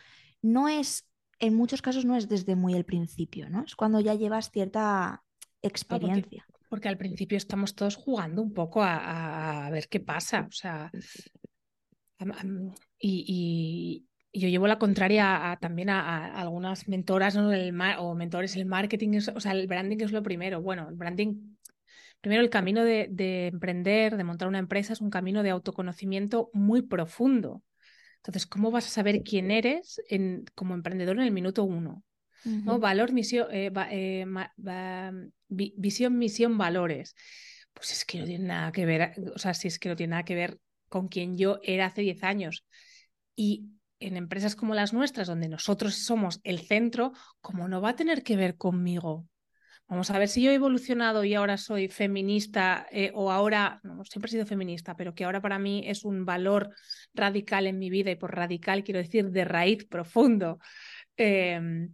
no es, en muchos casos no es desde muy el principio, ¿no? Es cuando ya llevas cierta experiencia. porque, al principio estamos todos jugando un poco a, ver qué pasa. O sea, y, yo llevo la contraria también a, algunas mentoras o mentores. El marketing, o sea, el branding es lo primero. Bueno, el branding, primero el camino de, de emprender, de montar una empresa, es un camino de autoconocimiento muy profundo. Entonces, ¿cómo vas a saber quién eres en, como emprendedor en el minuto uno? ¿No? Valor, misión, eh, eh, visión, misión, valores. Pues es que no tiene nada que ver, o sea, si es que no tiene nada que ver con quien yo era hace 10 años. Y en empresas como las nuestras, donde nosotros somos el centro, ¿cómo no va a tener que ver conmigo? Vamos a ver si yo he evolucionado y ahora soy feminista eh, o ahora, no, siempre he sido feminista, pero que ahora para mí es un valor radical en mi vida y por radical quiero decir de raíz profundo. Em, eh,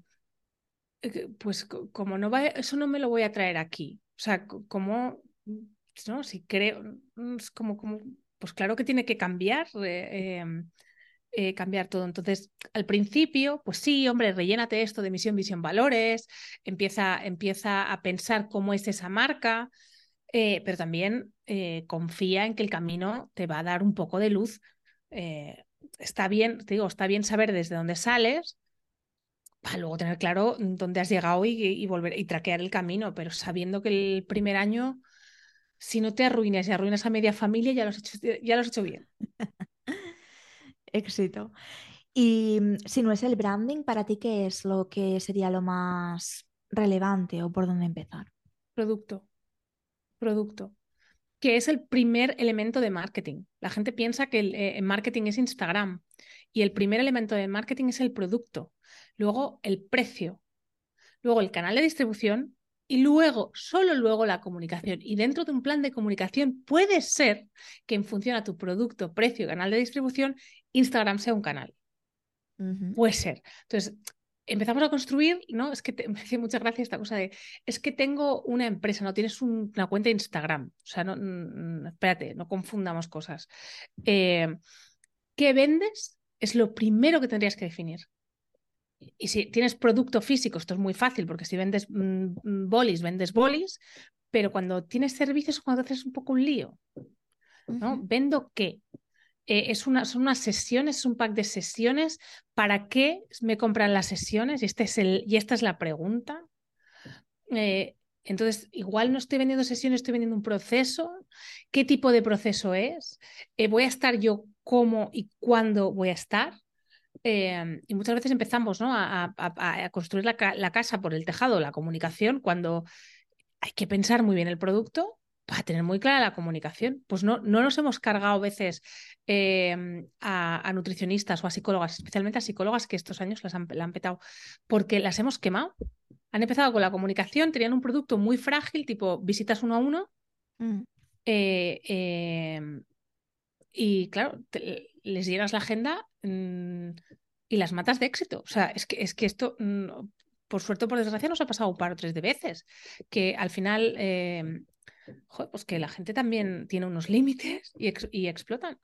pues como no va, eso no me lo voy a traer aquí. O sea, como, ¿no? Si creo, mm, es como, como, pues claro que tiene que cambiar. Eh, em, eh, cambiar todo. Entonces, al principio, pues sí, hombre, rellénate esto de misión, visión, valores, empieza, empieza a pensar cómo es esa marca, eh, pero también eh, confía en que el camino te va a dar un poco de luz. está bien, te digo, está bien saber desde dónde sales, para luego tener claro dónde has llegado y, volver y traquear el camino, pero sabiendo que el primer año, si no te arruinas y arruinas a media familia, ya lo has hecho, ya lo has hecho bien. éxito. Y mm, si no es el branding, ¿para ti qué es lo que sería lo más relevante o por dónde empezar? Producto. Producto. Que es el primer elemento de marketing. La gente piensa que el, eh, marketing es Instagram y el primer elemento de marketing es el producto. Luego el precio. Luego el canal de distribución y luego, solo luego la comunicación. Y dentro de un plan de comunicación puede ser que en función a tu producto, precio, canal de distribución, Instagram sea un canal. Puede ser. Entonces, empezamos a construir, ¿no? Es que te, me hace mucha gracia esta cosa de, es que tengo una empresa, no tienes una cuenta de Instagram. O sea, no, mm, espérate, no confundamos cosas. Eh, ¿Qué vendes? Es lo primero que tendrías que definir. Y si tienes producto físico, esto es muy fácil, porque si vendes mm, mm, bolis, vendes bolis, pero cuando tienes servicios, cuando haces un poco un lío. ¿no? ¿Vendo qué? Eh, es una, son unas sesiones, es un pack de sesiones. ¿Para qué me compran las sesiones? Y, este es el, y esta es la pregunta. Eh, entonces, igual no estoy vendiendo sesiones, estoy vendiendo un proceso. ¿Qué tipo de proceso es? Eh, ¿Voy a estar yo cómo y cuándo voy a estar? Y muchas veces empezamos ¿no? a, construir la, la, casa por el tejado, la comunicación, cuando hay que pensar muy bien el producto para tener muy clara la comunicación. Pues no, no nos hemos cargado veces em, a, nutricionistas o a psicólogas, especialmente a psicólogas que estos años las han, la han petado, porque las hemos quemado. Han empezado con la comunicación, tenían un producto muy frágil, tipo visitas uno a uno. Mm. Eh, em, y claro, les llenas la agenda mm, y las matas de éxito. O sea, es que, es que esto, mm, por suerte o por desgracia, nos ha pasado un par o tres de veces, que al final em, pues que la gente también tiene unos límites y, explotan.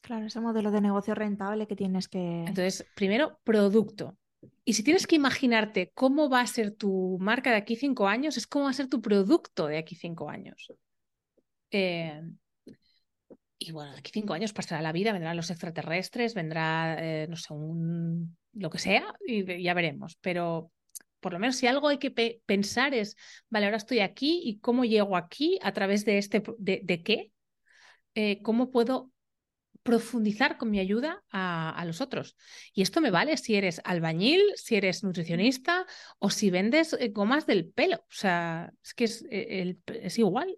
Claro, ese modelo de negocio rentable que tienes que... Entonces, primero, producto. Y si tienes que imaginarte cómo va a ser tu marca de aquí cinco años, es cómo va a ser tu producto de aquí cinco años. Eh, y bueno, de aquí cinco años pasará la vida, vendrán los extraterrestres, vendrá, eh, no sé, un, lo que sea, y ya veremos. Pero por lo menos si algo hay que pensar es, vale, ahora estoy aquí y cómo llego aquí a través de este, de, qué, eh, cómo puedo profundizar con mi ayuda a, los otros. Y esto me vale si eres albañil, si eres nutricionista o si vendes eh, gomas del pelo. O sea, es que es, eh, es igual.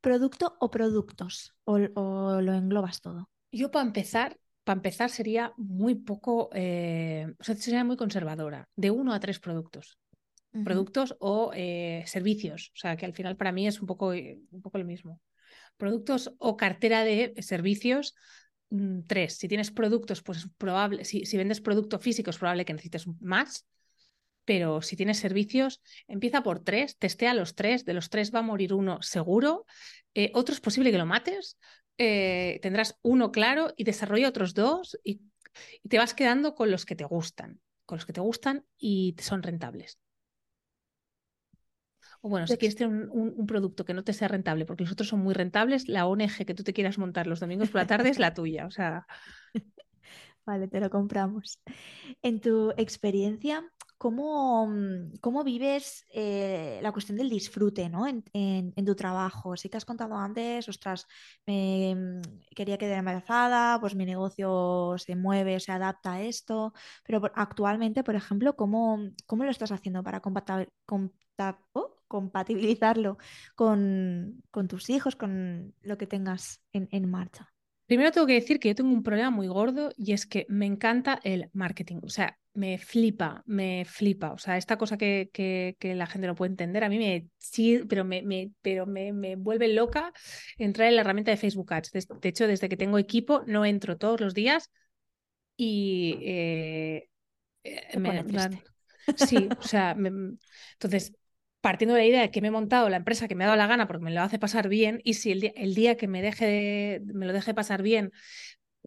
¿Producto o productos? ¿O, lo englobas todo? Yo para empezar para empezar, sería muy poco, eh, o sea, sería muy conservadora, de uno a tres productos. Productos o eh, servicios, o sea, que al final para mí es un poco, eh, un poco lo mismo. Productos o cartera de servicios, mm, tres. Si tienes productos, pues es probable, si, si vendes producto físico, es probable que necesites más, pero si tienes servicios, empieza por tres, testea los tres, de los tres va a morir uno seguro, otro es posible que lo mates, eh, tendrás uno claro y desarrolla otros dos y, te vas quedando con los que te gustan, con los que te gustan y son rentables. O bueno, si quieres tener un, producto que no te sea rentable, porque los otros son muy rentables, la ONG que tú te quieras montar los domingos por la tarde es la tuya. O sea. Vale, te lo compramos. En tu experiencia, ¿Cómo, mm, cómo vives eh, la cuestión del disfrute ¿no? en, tu trabajo? Sí que has contado antes, ostras, mm, quería quedar embarazada, pues mi negocio se mueve, se adapta a esto, pero actualmente, por ejemplo, ¿cómo, cómo lo estás haciendo para oh, compatibilizarlo con, tus hijos, con lo que tengas en, en marcha? Primero tengo que decir que yo tengo un problema muy gordo y es que me encanta el marketing. O sea, me flipa, me flipa. O sea, esta cosa que, que, la gente no puede entender, a mí me sí, pero me, me pero me, me, vuelve loca entrar en la herramienta de Facebook Ads. De, hecho, desde que tengo equipo, no entro todos los días y eh, eh me, sí, o sea, entonces partiendo de la idea de que me he montado la empresa que me ha dado la gana porque me lo hace pasar bien y si el día, el día que me deje me lo deje pasar bien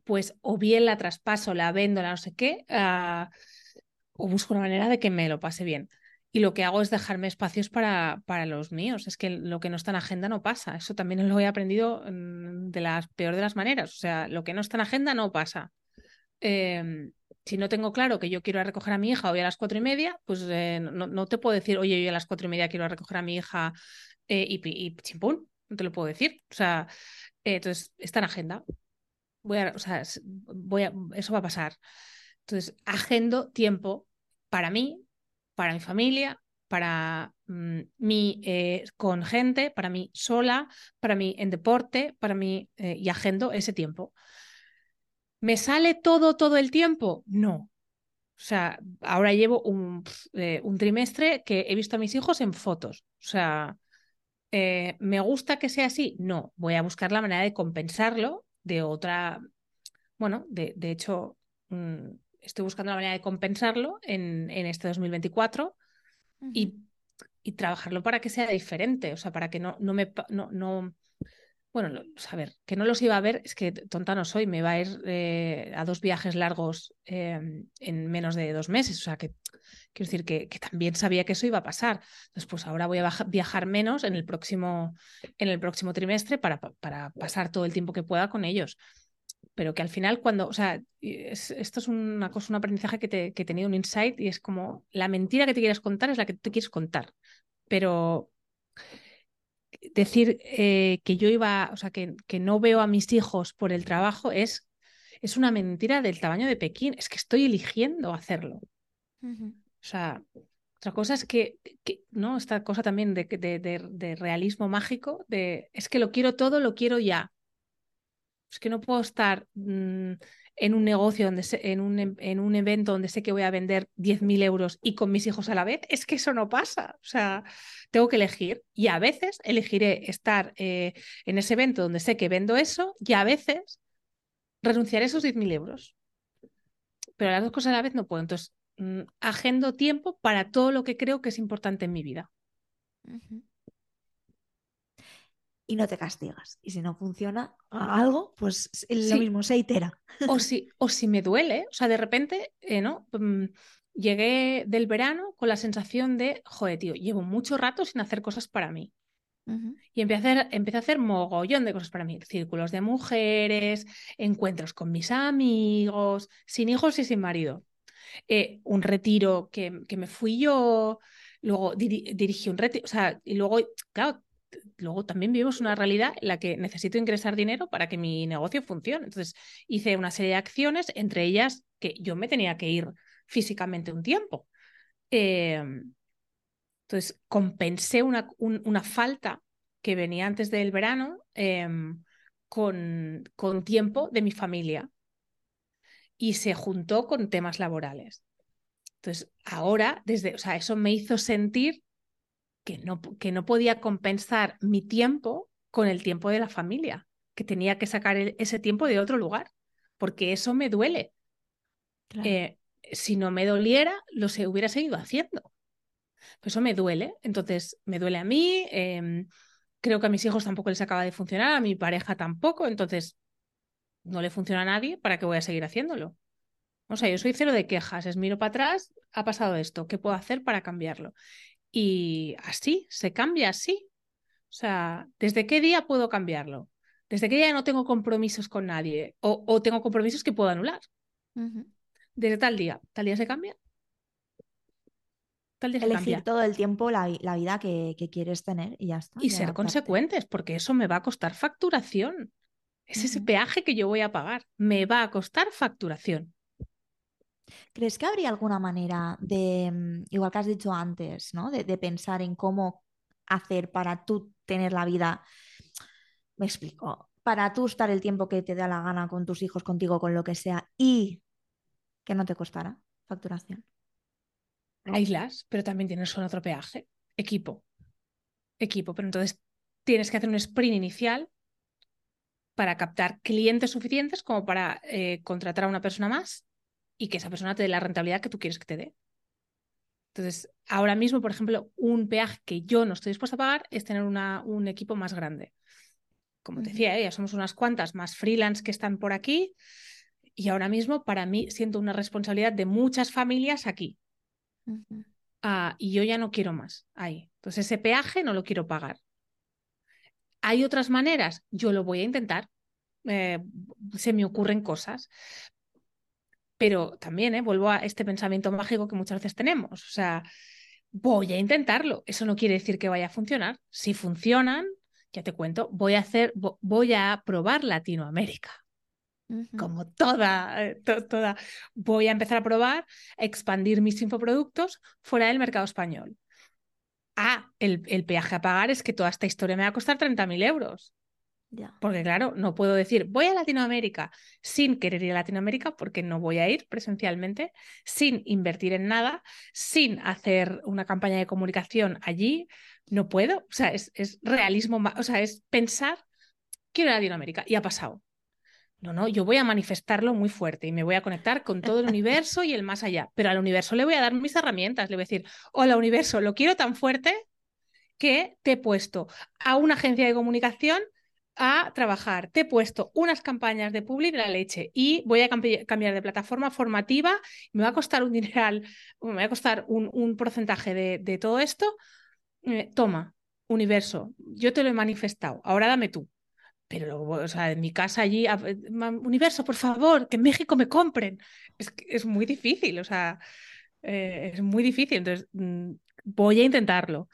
pues o bien la traspaso, la vendo, la no sé qué, uh, o busco una manera de que me lo pase bien. Y lo que hago es dejarme espacios para, para los míos. Es que lo que no está en agenda no pasa. Eso también lo he aprendido mm, de la peor de las maneras. O sea, lo que no está en agenda no pasa. Eh, si no tengo claro que yo quiero recoger a mi hija hoy a las cuatro y media, pues eh, no, te puedo decir, oye, yo a las cuatro y media quiero recoger a mi hija eh, y, y chimpún. No te lo puedo decir. O sea, eh, entonces está en agenda. Voy a, eso va a pasar. Entonces, agendo tiempo para mí, para mi familia, para mm, mí eh, con gente, para mí sola, para mí en deporte, para mí y agendo ese tiempo. ¿Me sale todo, todo el tiempo? No. O sea, ahora llevo un, eh, un trimestre que he visto a mis hijos en fotos. O sea, ¿me gusta que sea así? No. Voy a buscar la manera de compensarlo de otra. Bueno, de, de hecho, mm, estoy buscando la manera de compensarlo en, en este 2024 uh -huh. y, y, trabajarlo para que sea diferente, o sea, para que no, no me... No, no, bueno, a ver, que no los iba a ver, es que tonta no soy, me va a ir eh, a dos viajes largos eh, en menos de dos meses, o sea, que quiero decir que, también sabía que eso iba a pasar. Entonces, pues ahora voy a viajar menos en el próximo, en el próximo trimestre para, para pasar todo el tiempo que pueda con ellos pero que al final cuando, o sea, es, esto es una cosa, un aprendizaje que, te, he tenido un insight y es como la mentira que te quieres contar es la que te quieres contar, pero decir eh, que yo iba, o sea, que, que, no veo a mis hijos por el trabajo es, es una mentira del tamaño de Pekín, es que estoy eligiendo hacerlo. Uh -huh. O sea, otra cosa es que, que, ¿no? Esta cosa también de, de, de, de realismo mágico, de es que lo quiero todo, lo quiero ya es que no puedo estar mmm, en un negocio, donde se, en, un, en un evento donde sé que voy a vender 10.000 euros y con mis hijos a la vez. Es que eso no pasa. O sea, tengo que elegir y a veces elegiré estar eh, en ese evento donde sé que vendo eso y a veces renunciaré a esos 10.000 euros. Pero las dos cosas a la vez no puedo. Entonces, mmm, agendo tiempo para todo lo que creo que es importante en mi vida. Y no te castigas. Y si no funciona algo, pues lo sí. mismo, se itera. O si, o si me duele, o sea, de repente, eh, ¿no? Llegué del verano con la sensación de, joder, tío, llevo mucho rato sin hacer cosas para mí. Uh -huh. Y empecé a, hacer, empecé a hacer mogollón de cosas para mí. Círculos de mujeres, encuentros con mis amigos, sin hijos y sin marido. Eh, un retiro que, que, me fui yo, luego diri dirigí un retiro, o sea, y luego, claro, luego también vivimos una realidad en la que necesito ingresar dinero para que mi negocio funcione. Entonces hice una serie de acciones, entre ellas que yo me tenía que ir físicamente un tiempo. Eh, entonces compensé una, un, una, falta que venía antes del verano eh, con, con tiempo de mi familia y se juntó con temas laborales. Entonces, ahora, desde, o sea, eso me hizo sentir que no, que no podía compensar mi tiempo con el tiempo de la familia, que tenía que sacar el, ese tiempo de otro lugar, porque eso me duele. Claro. Eh, si no me doliera, lo se hubiera seguido haciendo. Pues eso me duele, entonces me duele a mí, eh, creo que a mis hijos tampoco les acaba de funcionar, a mi pareja tampoco, entonces no le funciona a nadie, ¿para qué voy a seguir haciéndolo? O sea, yo soy cero de quejas, es miro para atrás, ha pasado esto, ¿qué puedo hacer para cambiarlo? Y así, se cambia así. O sea, ¿desde qué día puedo cambiarlo? ¿Desde qué día no tengo compromisos con nadie? ¿O, o tengo compromisos que puedo anular? Uh -huh. Desde tal día. ¿Tal día se cambia? Tal día Elegir se cambia. todo el tiempo la, la vida que, que, quieres tener y ya está. Y, ser consecuentes, porque eso me va a costar facturación. Es uh -huh. ese peaje que yo voy a pagar. Me va a costar facturación. ¿Crees que habría alguna manera de, mm, igual que has dicho antes, ¿no? de, pensar en cómo hacer para tú tener la vida, me explico, para tú estar el tiempo que te da la gana con tus hijos, contigo, con lo que sea, y que no te costara facturación? Aislas, pero también tienes un otro peaje, equipo. Equipo, pero entonces tienes que hacer un sprint inicial para captar clientes suficientes como para eh, contratar a una persona más y que esa persona te dé la rentabilidad que tú quieres que te dé. Entonces, ahora mismo, por ejemplo, un peaje que yo no estoy dispuesta a pagar es tener una, un equipo más grande. Como te decía, ¿eh? ya somos unas cuantas más freelance que están por aquí. Y ahora mismo, para mí, siento una responsabilidad de muchas familias aquí. Ah, y yo ya no quiero más ahí. Entonces, ese peaje no lo quiero pagar. ¿Hay otras maneras? Yo lo voy a intentar. Eh, se me ocurren cosas. Pero también, eh, vuelvo a este pensamiento mágico que muchas veces tenemos. O sea, voy a intentarlo. Eso no quiere decir que vaya a funcionar. Si funcionan, ya te cuento, voy a hacer, voy a probar Latinoamérica. Como toda, eh, toda, voy a empezar a probar, expandir mis infoproductos fuera del mercado español. Ah, el, el peaje a pagar es que toda esta historia me va a costar 30.000 euros. Porque claro, no puedo decir voy a Latinoamérica sin querer ir a Latinoamérica porque no voy a ir presencialmente, sin invertir en nada, sin hacer una campaña de comunicación allí. No puedo. O sea, es, es realismo, o sea, es pensar quiero a Latinoamérica y ha pasado. No, no, yo voy a manifestarlo muy fuerte y me voy a conectar con todo el universo y el más allá. Pero al universo le voy a dar mis herramientas. Le voy a decir, hola universo, lo quiero tan fuerte que te he puesto a una agencia de comunicación a trabajar. Te he puesto unas campañas de public de la leche y voy a cambiar de plataforma formativa. Me va a costar un dineral, me va a costar un, porcentaje de, todo esto. Eh, toma, universo, yo te lo he manifestado, ahora dame tú. Pero o sea, en mi casa allí, universo, por favor, que en México me compren. Es, es muy difícil, o sea, eh, es muy difícil. Entonces, mm, voy a intentarlo.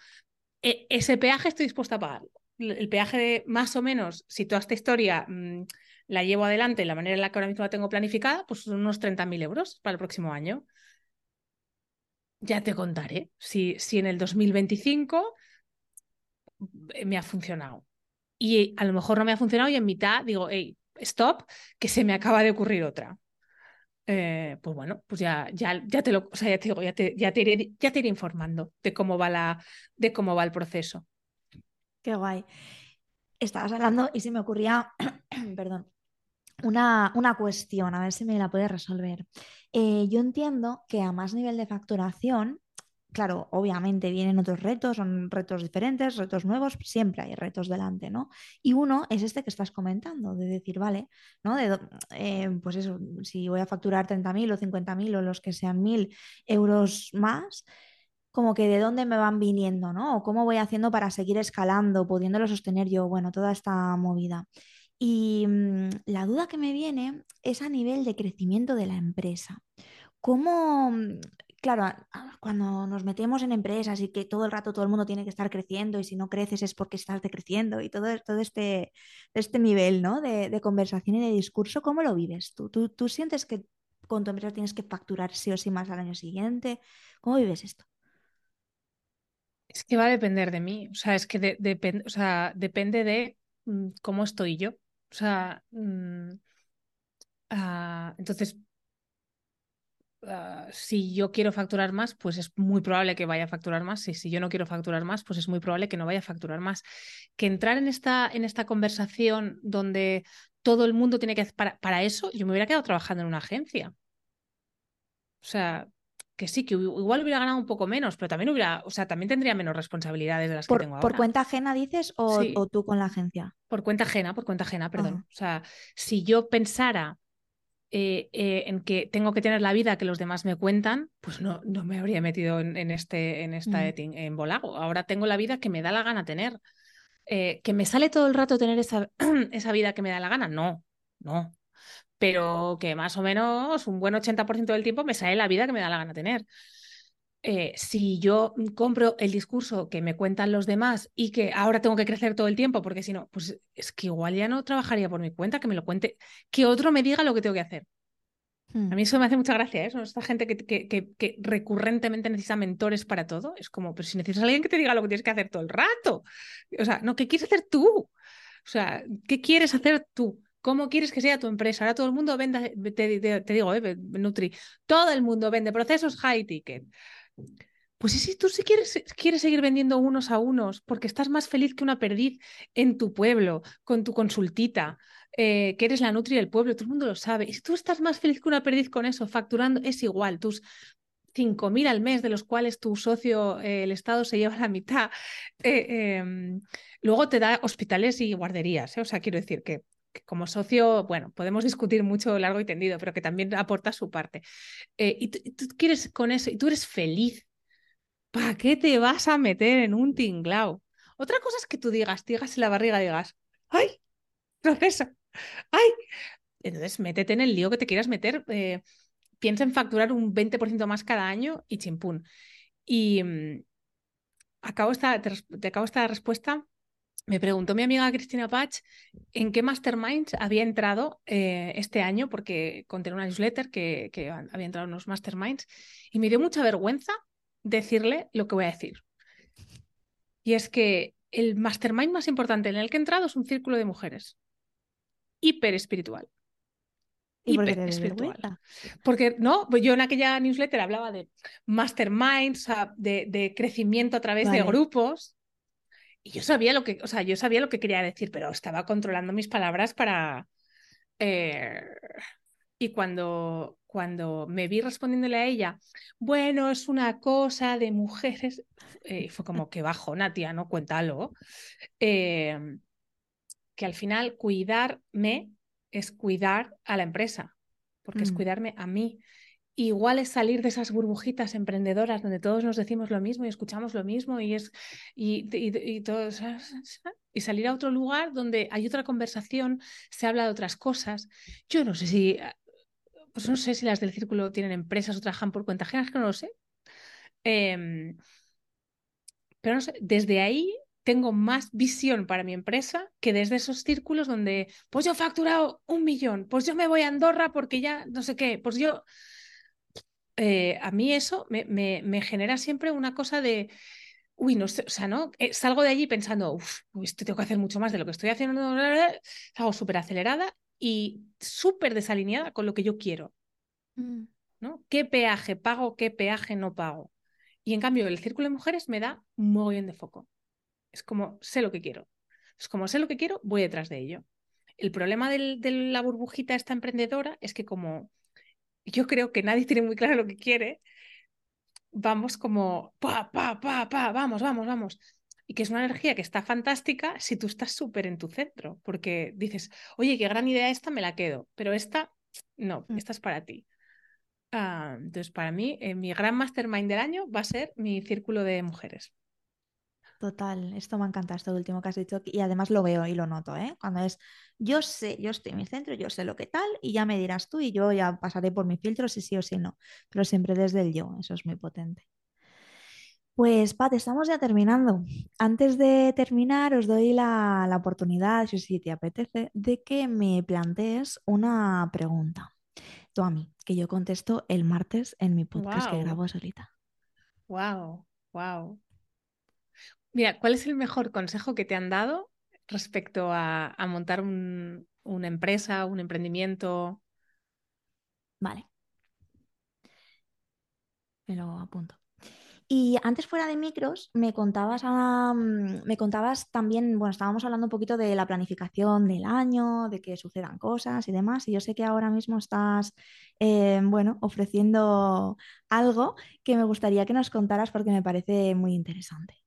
E, ese peaje estoy dispuesta a pagarlo el peaje de más o menos, si toda esta historia mm, la llevo adelante de la manera en la que ahora mismo la tengo planificada, pues son unos 30.000 euros para el próximo año. Ya te contaré si, si en el 2025 eh, me ha funcionado. Y a lo mejor no me ha funcionado y en mitad digo, hey, stop, que se me acaba de ocurrir otra. Eh, pues bueno, pues ya, ya, ya te lo, o sea, ya te digo, ya te, ya te, iré, ya te iré informando de cómo va la, de cómo va el proceso. Qué guay. Estabas hablando y se me ocurría, perdón, una, una, cuestión, a ver si me la puedes resolver. Eh, yo entiendo que a más nivel de facturación, claro, obviamente vienen otros retos, son retos diferentes, retos nuevos, siempre hay retos delante, ¿no? Y uno es este que estás comentando, de decir, vale, ¿no? Eh, pues eso, si voy a facturar 30.000 o 50.000 o los que sean 1.000 euros más, como que de dónde me van viniendo, ¿no? O cómo voy haciendo para seguir escalando, pudiéndolo sostener yo, bueno, toda esta movida. Y mm, la duda que me viene es a nivel de crecimiento de la empresa. ¿Cómo, mm, claro, cuando nos metemos en empresas y que todo el rato todo el mundo tiene que estar creciendo y si no creces es porque estás decreciendo y todo, este, este nivel ¿no? de, de, conversación y de discurso, ¿cómo lo vives? ¿Tú, tú sientes que con tu empresa tienes que facturar sí o sí más al año siguiente? ¿Cómo vives esto? Es que va a depender de mí, o sea, es que de, o sea, depende de mm, cómo estoy yo. O sea, mm, ah, entonces, ah, si yo quiero facturar más, pues es muy probable que vaya a facturar más. Y si yo no quiero facturar más, pues es muy probable que no vaya a facturar más. Que entrar en esta, en esta conversación donde todo el mundo tiene que... Para, para eso, yo me hubiera quedado trabajando en una agencia. O sea, que sí, que igual hubiera ganado un poco menos, pero también hubiera, o sea, también tendría menos responsabilidades de las que tengo ahora. ¿Por cuenta ajena dices o, tú con la agencia? Por cuenta ajena, por cuenta ajena, perdón. O sea, si yo pensara eh, eh, en que tengo que tener la vida que los demás me cuentan, pues no, no me habría metido en, este, en esta mm. en Volago. Ahora tengo la vida que me da la gana tener. Eh, ¿Que me sale todo el rato tener esa, esa vida que me da la gana? No, no pero que más o menos un buen 80% del tiempo me sale la vida que me da la gana tener. Eh, si yo compro el discurso que me cuentan los demás y que ahora tengo que crecer todo el tiempo, porque si no, pues es que igual ya no trabajaría por mi cuenta, que me lo cuente, que otro me diga lo que tengo que hacer. A mí hmm. eso me hace mucha gracia, ¿eh? Esta gente que, que, que, recurrentemente necesita mentores para todo. Es como, pero si necesitas a alguien que te diga lo que tienes que hacer todo el rato. O sea, no, ¿qué quieres hacer tú? O sea, ¿qué quieres hacer tú? ¿Cómo quieres que sea tu empresa? Ahora todo el mundo vende, te, digo, eh, Nutri, todo el mundo vende procesos high ticket. Pues si tú sí quieres, quieres seguir vendiendo unos a unos porque estás más feliz que una perdiz en tu pueblo, con tu consultita, eh, que eres la Nutri del pueblo, todo el mundo lo sabe. Y si tú estás más feliz que una perdiz con eso, facturando, es igual. Tus 5.000 al mes, de los cuales tu socio, eh, el Estado, se lleva la mitad. Em, luego te da hospitales y guarderías. O sea, quiero decir que como socio, bueno, podemos discutir mucho largo y tendido, pero que también aporta su parte. Eh, y, tú quieres con eso, y tú eres feliz. ¿Para qué te vas a meter en un tinglao? Otra cosa es que tú digas, digas en la barriga, digas, ¡ay! Proceso, ¡ay! Entonces, métete en el lío que te quieras meter. Eh, piensa en facturar un 20% más cada año y chimpún. Y mm, acabo esta, te, acabo esta respuesta. Me preguntó mi amiga Cristina Patch en qué masterminds había entrado eh, este año, porque conté una newsletter que, que había entrado en unos masterminds, y me dio mucha vergüenza decirle lo que voy a decir. Y es que el mastermind más importante en el que he entrado es un círculo de mujeres. Hiper espiritual. Hiper espiritual. Porque no, pues yo en aquella newsletter hablaba de masterminds, de, crecimiento a través de grupos. Y yo sabía lo que, o sea, yo sabía lo que quería decir, pero estaba controlando mis palabras para. Eh, y cuando, cuando me vi respondiéndole a ella, bueno, es una cosa de mujeres, eh, fue como que bajo, tía, ¿no? Cuéntalo. Em, que al final cuidarme es cuidar a la empresa, porque es mm. cuidarme a mí. Igual es salir de esas burbujitas emprendedoras donde todos nos decimos lo mismo y escuchamos lo mismo y es y, y, todos, y salir a otro lugar donde hay otra conversación, se habla de otras cosas. Yo no sé si pues no sé si las del círculo tienen empresas o trabajan por cuenta ajena, que no lo sé. Em, pero no sé, desde ahí tengo más visión para mi empresa que desde esos círculos donde, pues yo he facturado un millón, pues yo me voy a Andorra porque ya no sé qué, pues yo... Eh, a mí eso me, me, genera siempre una cosa de, uy, no sé, o sea, ¿no? Eh, salgo de allí pensando, uff, esto tengo que hacer mucho más de lo que estoy haciendo, hago súper acelerada y súper desalineada con lo que yo quiero. Mm. ¿no? ¿Qué peaje pago, qué peaje no pago? Y en cambio, el círculo de mujeres me da muy bien de foco. Es como, sé lo que quiero. Es como sé lo que quiero, voy detrás de ello. El problema de la burbujita esta emprendedora es que como yo creo que nadie tiene muy claro lo que quiere, vamos como, pa, pa, pa, pa, vamos, vamos, vamos y que es una energía que está fantástica si tú estás súper en tu centro, porque dices, oye, qué gran idea esta, me la quedo, pero esta, no, mm. esta es para ti. Ah, entonces, para mí, eh, mi gran mastermind del año va a ser mi círculo de mujeres. Total, esto me encanta, esto último que has dicho, y además lo veo y lo noto, ¿eh? Cuando es, yo sé, yo estoy en mi centro, yo sé lo que tal, y ya me dirás tú, y yo ya pasaré por mi filtro si sí o si no, pero siempre desde el yo, eso es muy potente. Pues Pat, estamos ya terminando. Antes de terminar, os doy la, oportunidad, si te apetece, de que me plantees una pregunta. Tú a mí, que yo contesto el martes en mi podcast que grabo solita. Wow, wow. Mira, ¿cuál es el mejor consejo que te han dado respecto a, montar una empresa, un emprendimiento? Vale. Me lo apunto. Y antes fuera de micros, me contabas, mm, me contabas también, bueno, estábamos hablando un poquito de la planificación del año, de que sucedan cosas y demás, y yo sé que ahora mismo estás, eh, bueno, ofreciendo algo que me gustaría que nos contaras porque me parece muy interesante.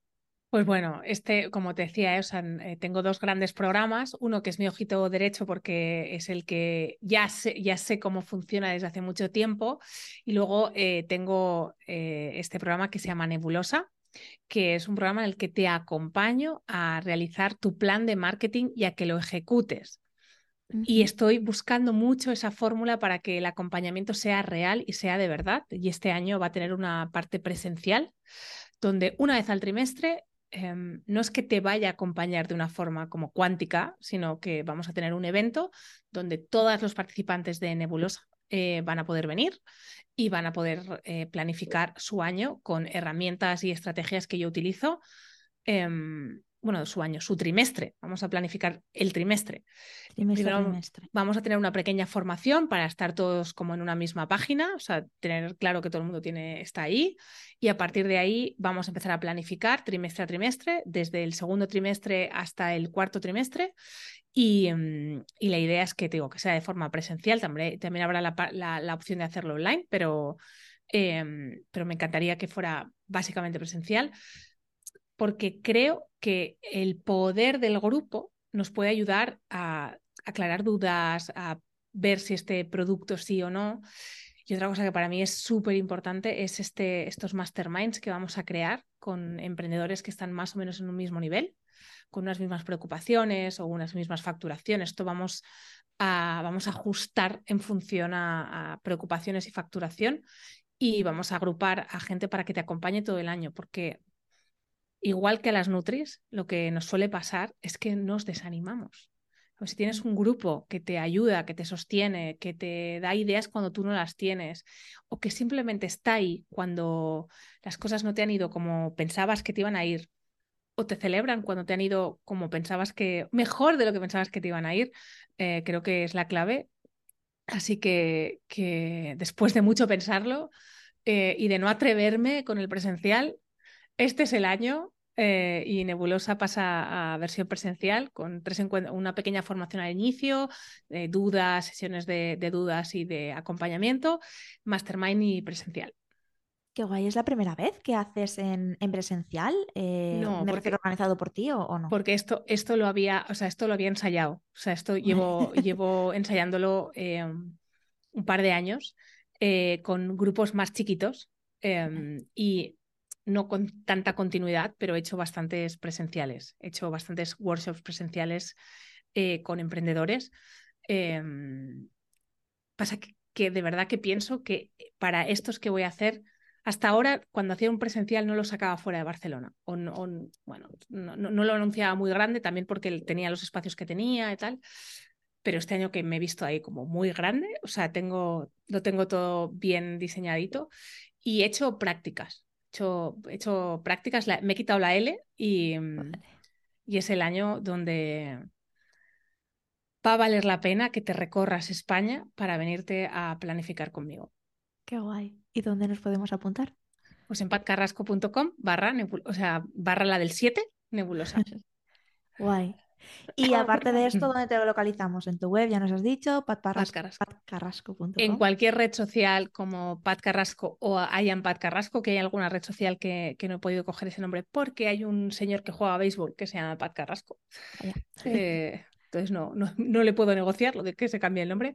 Pues bueno, este, como te decía, eh, eh, tengo dos grandes programas. Uno que es mi ojito derecho porque es el que ya sé, ya sé cómo funciona desde hace mucho tiempo. Y luego eh, tengo este programa que se llama Nebulosa, que es un programa en el que te acompaño a realizar tu plan de marketing y a que lo ejecutes. Y estoy buscando mucho esa fórmula para que el acompañamiento sea real y sea de verdad. Y este año va a tener una parte presencial donde una vez al trimestre Em, no es que te vaya a acompañar de una forma como cuántica, sino que vamos a tener un evento donde todos los participantes de Nebulosa eh, van a poder venir y van a poder eh, planificar su año con herramientas y estrategias que yo utilizo. Em, bueno, su año, su trimestre. Vamos a planificar el trimestre. Vamos a tener una pequeña formación para estar todos como en una misma página, o sea, tener claro que todo el mundo tiene, está ahí. Y a partir de ahí vamos a empezar a planificar trimestre a trimestre, desde el segundo trimestre hasta el cuarto trimestre. Y, mm, la idea es que, digo, que sea de forma presencial, también, también habrá la, opción de hacerlo online, pero, em, pero me encantaría que fuera básicamente presencial porque creo que el poder del grupo nos puede ayudar a, aclarar dudas, a ver si este producto sí o no. Y otra cosa que para mí es súper importante es este, estos masterminds que vamos a crear con emprendedores que están más o menos en un mismo nivel, con unas mismas preocupaciones o unas mismas facturaciones. Esto vamos a, vamos a ajustar en función a, a preocupaciones y facturación y vamos a agrupar a gente para que te acompañe todo el año, porque igual que a las Nutris, lo que nos suele pasar es que nos desanimamos. O si tienes un grupo que te ayuda, que te sostiene, que te da ideas cuando tú no las tienes, o que simplemente está ahí cuando las cosas no te han ido como pensabas que te iban a ir, o te celebran cuando te han ido como pensabas que, mejor de lo que pensabas que te iban a ir, eh, creo que es la clave. Así que, que después de mucho pensarlo eh, y de no atreverme con el presencial, este es el año eh, y Nebulosa pasa a versión presencial con tres una pequeña formación al inicio, de dudas, sesiones de, dudas y de acompañamiento, mastermind y presencial. Qué guay, ¿es la primera vez que haces en, presencial? Eh, no, ¿Me refiero organizado por ti o, no? Porque esto, esto lo había, o sea, esto lo había ensayado. O sea, esto llevo, llevo ensayándolo eh, un par de años con grupos más chiquitos. Em, y no con tanta continuidad, pero he hecho bastantes presenciales. He hecho bastantes workshops presenciales eh, con emprendedores. Em, pasa que, de verdad que pienso que para estos que voy a hacer, hasta ahora cuando hacía un presencial no lo sacaba fuera de Barcelona. O, bueno, no, no, lo anunciaba muy grande también porque tenía los espacios que tenía y tal. Pero este año que me he visto ahí como muy grande, o sea, tengo, lo tengo todo bien diseñadito y he hecho prácticas hecho, hecho prácticas, me he quitado la L y, mm, y es el año donde va a valer la pena que te recorras España para venirte a planificar conmigo. Qué guay. ¿Y dónde nos podemos apuntar? Pues en patcarrasco.com barra, o sea, barra la del 7, nebulosa. guay. Y aparte de esto, ¿dónde te localizamos? En tu web, ya nos has dicho, patcarrasco.com. En cualquier red social como Pat Carrasco o hayan Pat Carrasco, que hay alguna red social que, no he podido coger ese nombre porque hay un señor que juega a béisbol que se llama Pat Carrasco. Eh, entonces no, no, le puedo negociar lo de que se cambie el nombre.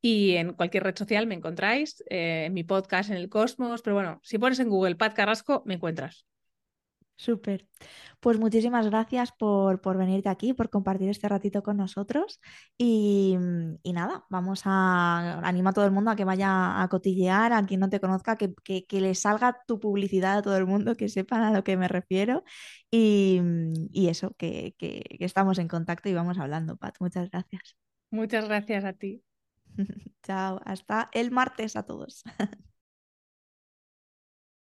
Y en cualquier red social me encontráis, eh, en mi podcast, en el Cosmos, pero bueno, si pones en Google Pat Carrasco, me encuentras. Súper. Pues muchísimas gracias por, venirte aquí, por compartir este ratito con nosotros. Y, nada, vamos a animar a todo el mundo a que vaya a cotillear, a quien no te conozca, que, que, le salga tu publicidad a todo el mundo, que sepan a lo que me refiero. Y, eso, que, que estamos en contacto y vamos hablando, Pat. Muchas gracias. Muchas gracias a ti. Chao, hasta el martes a todos.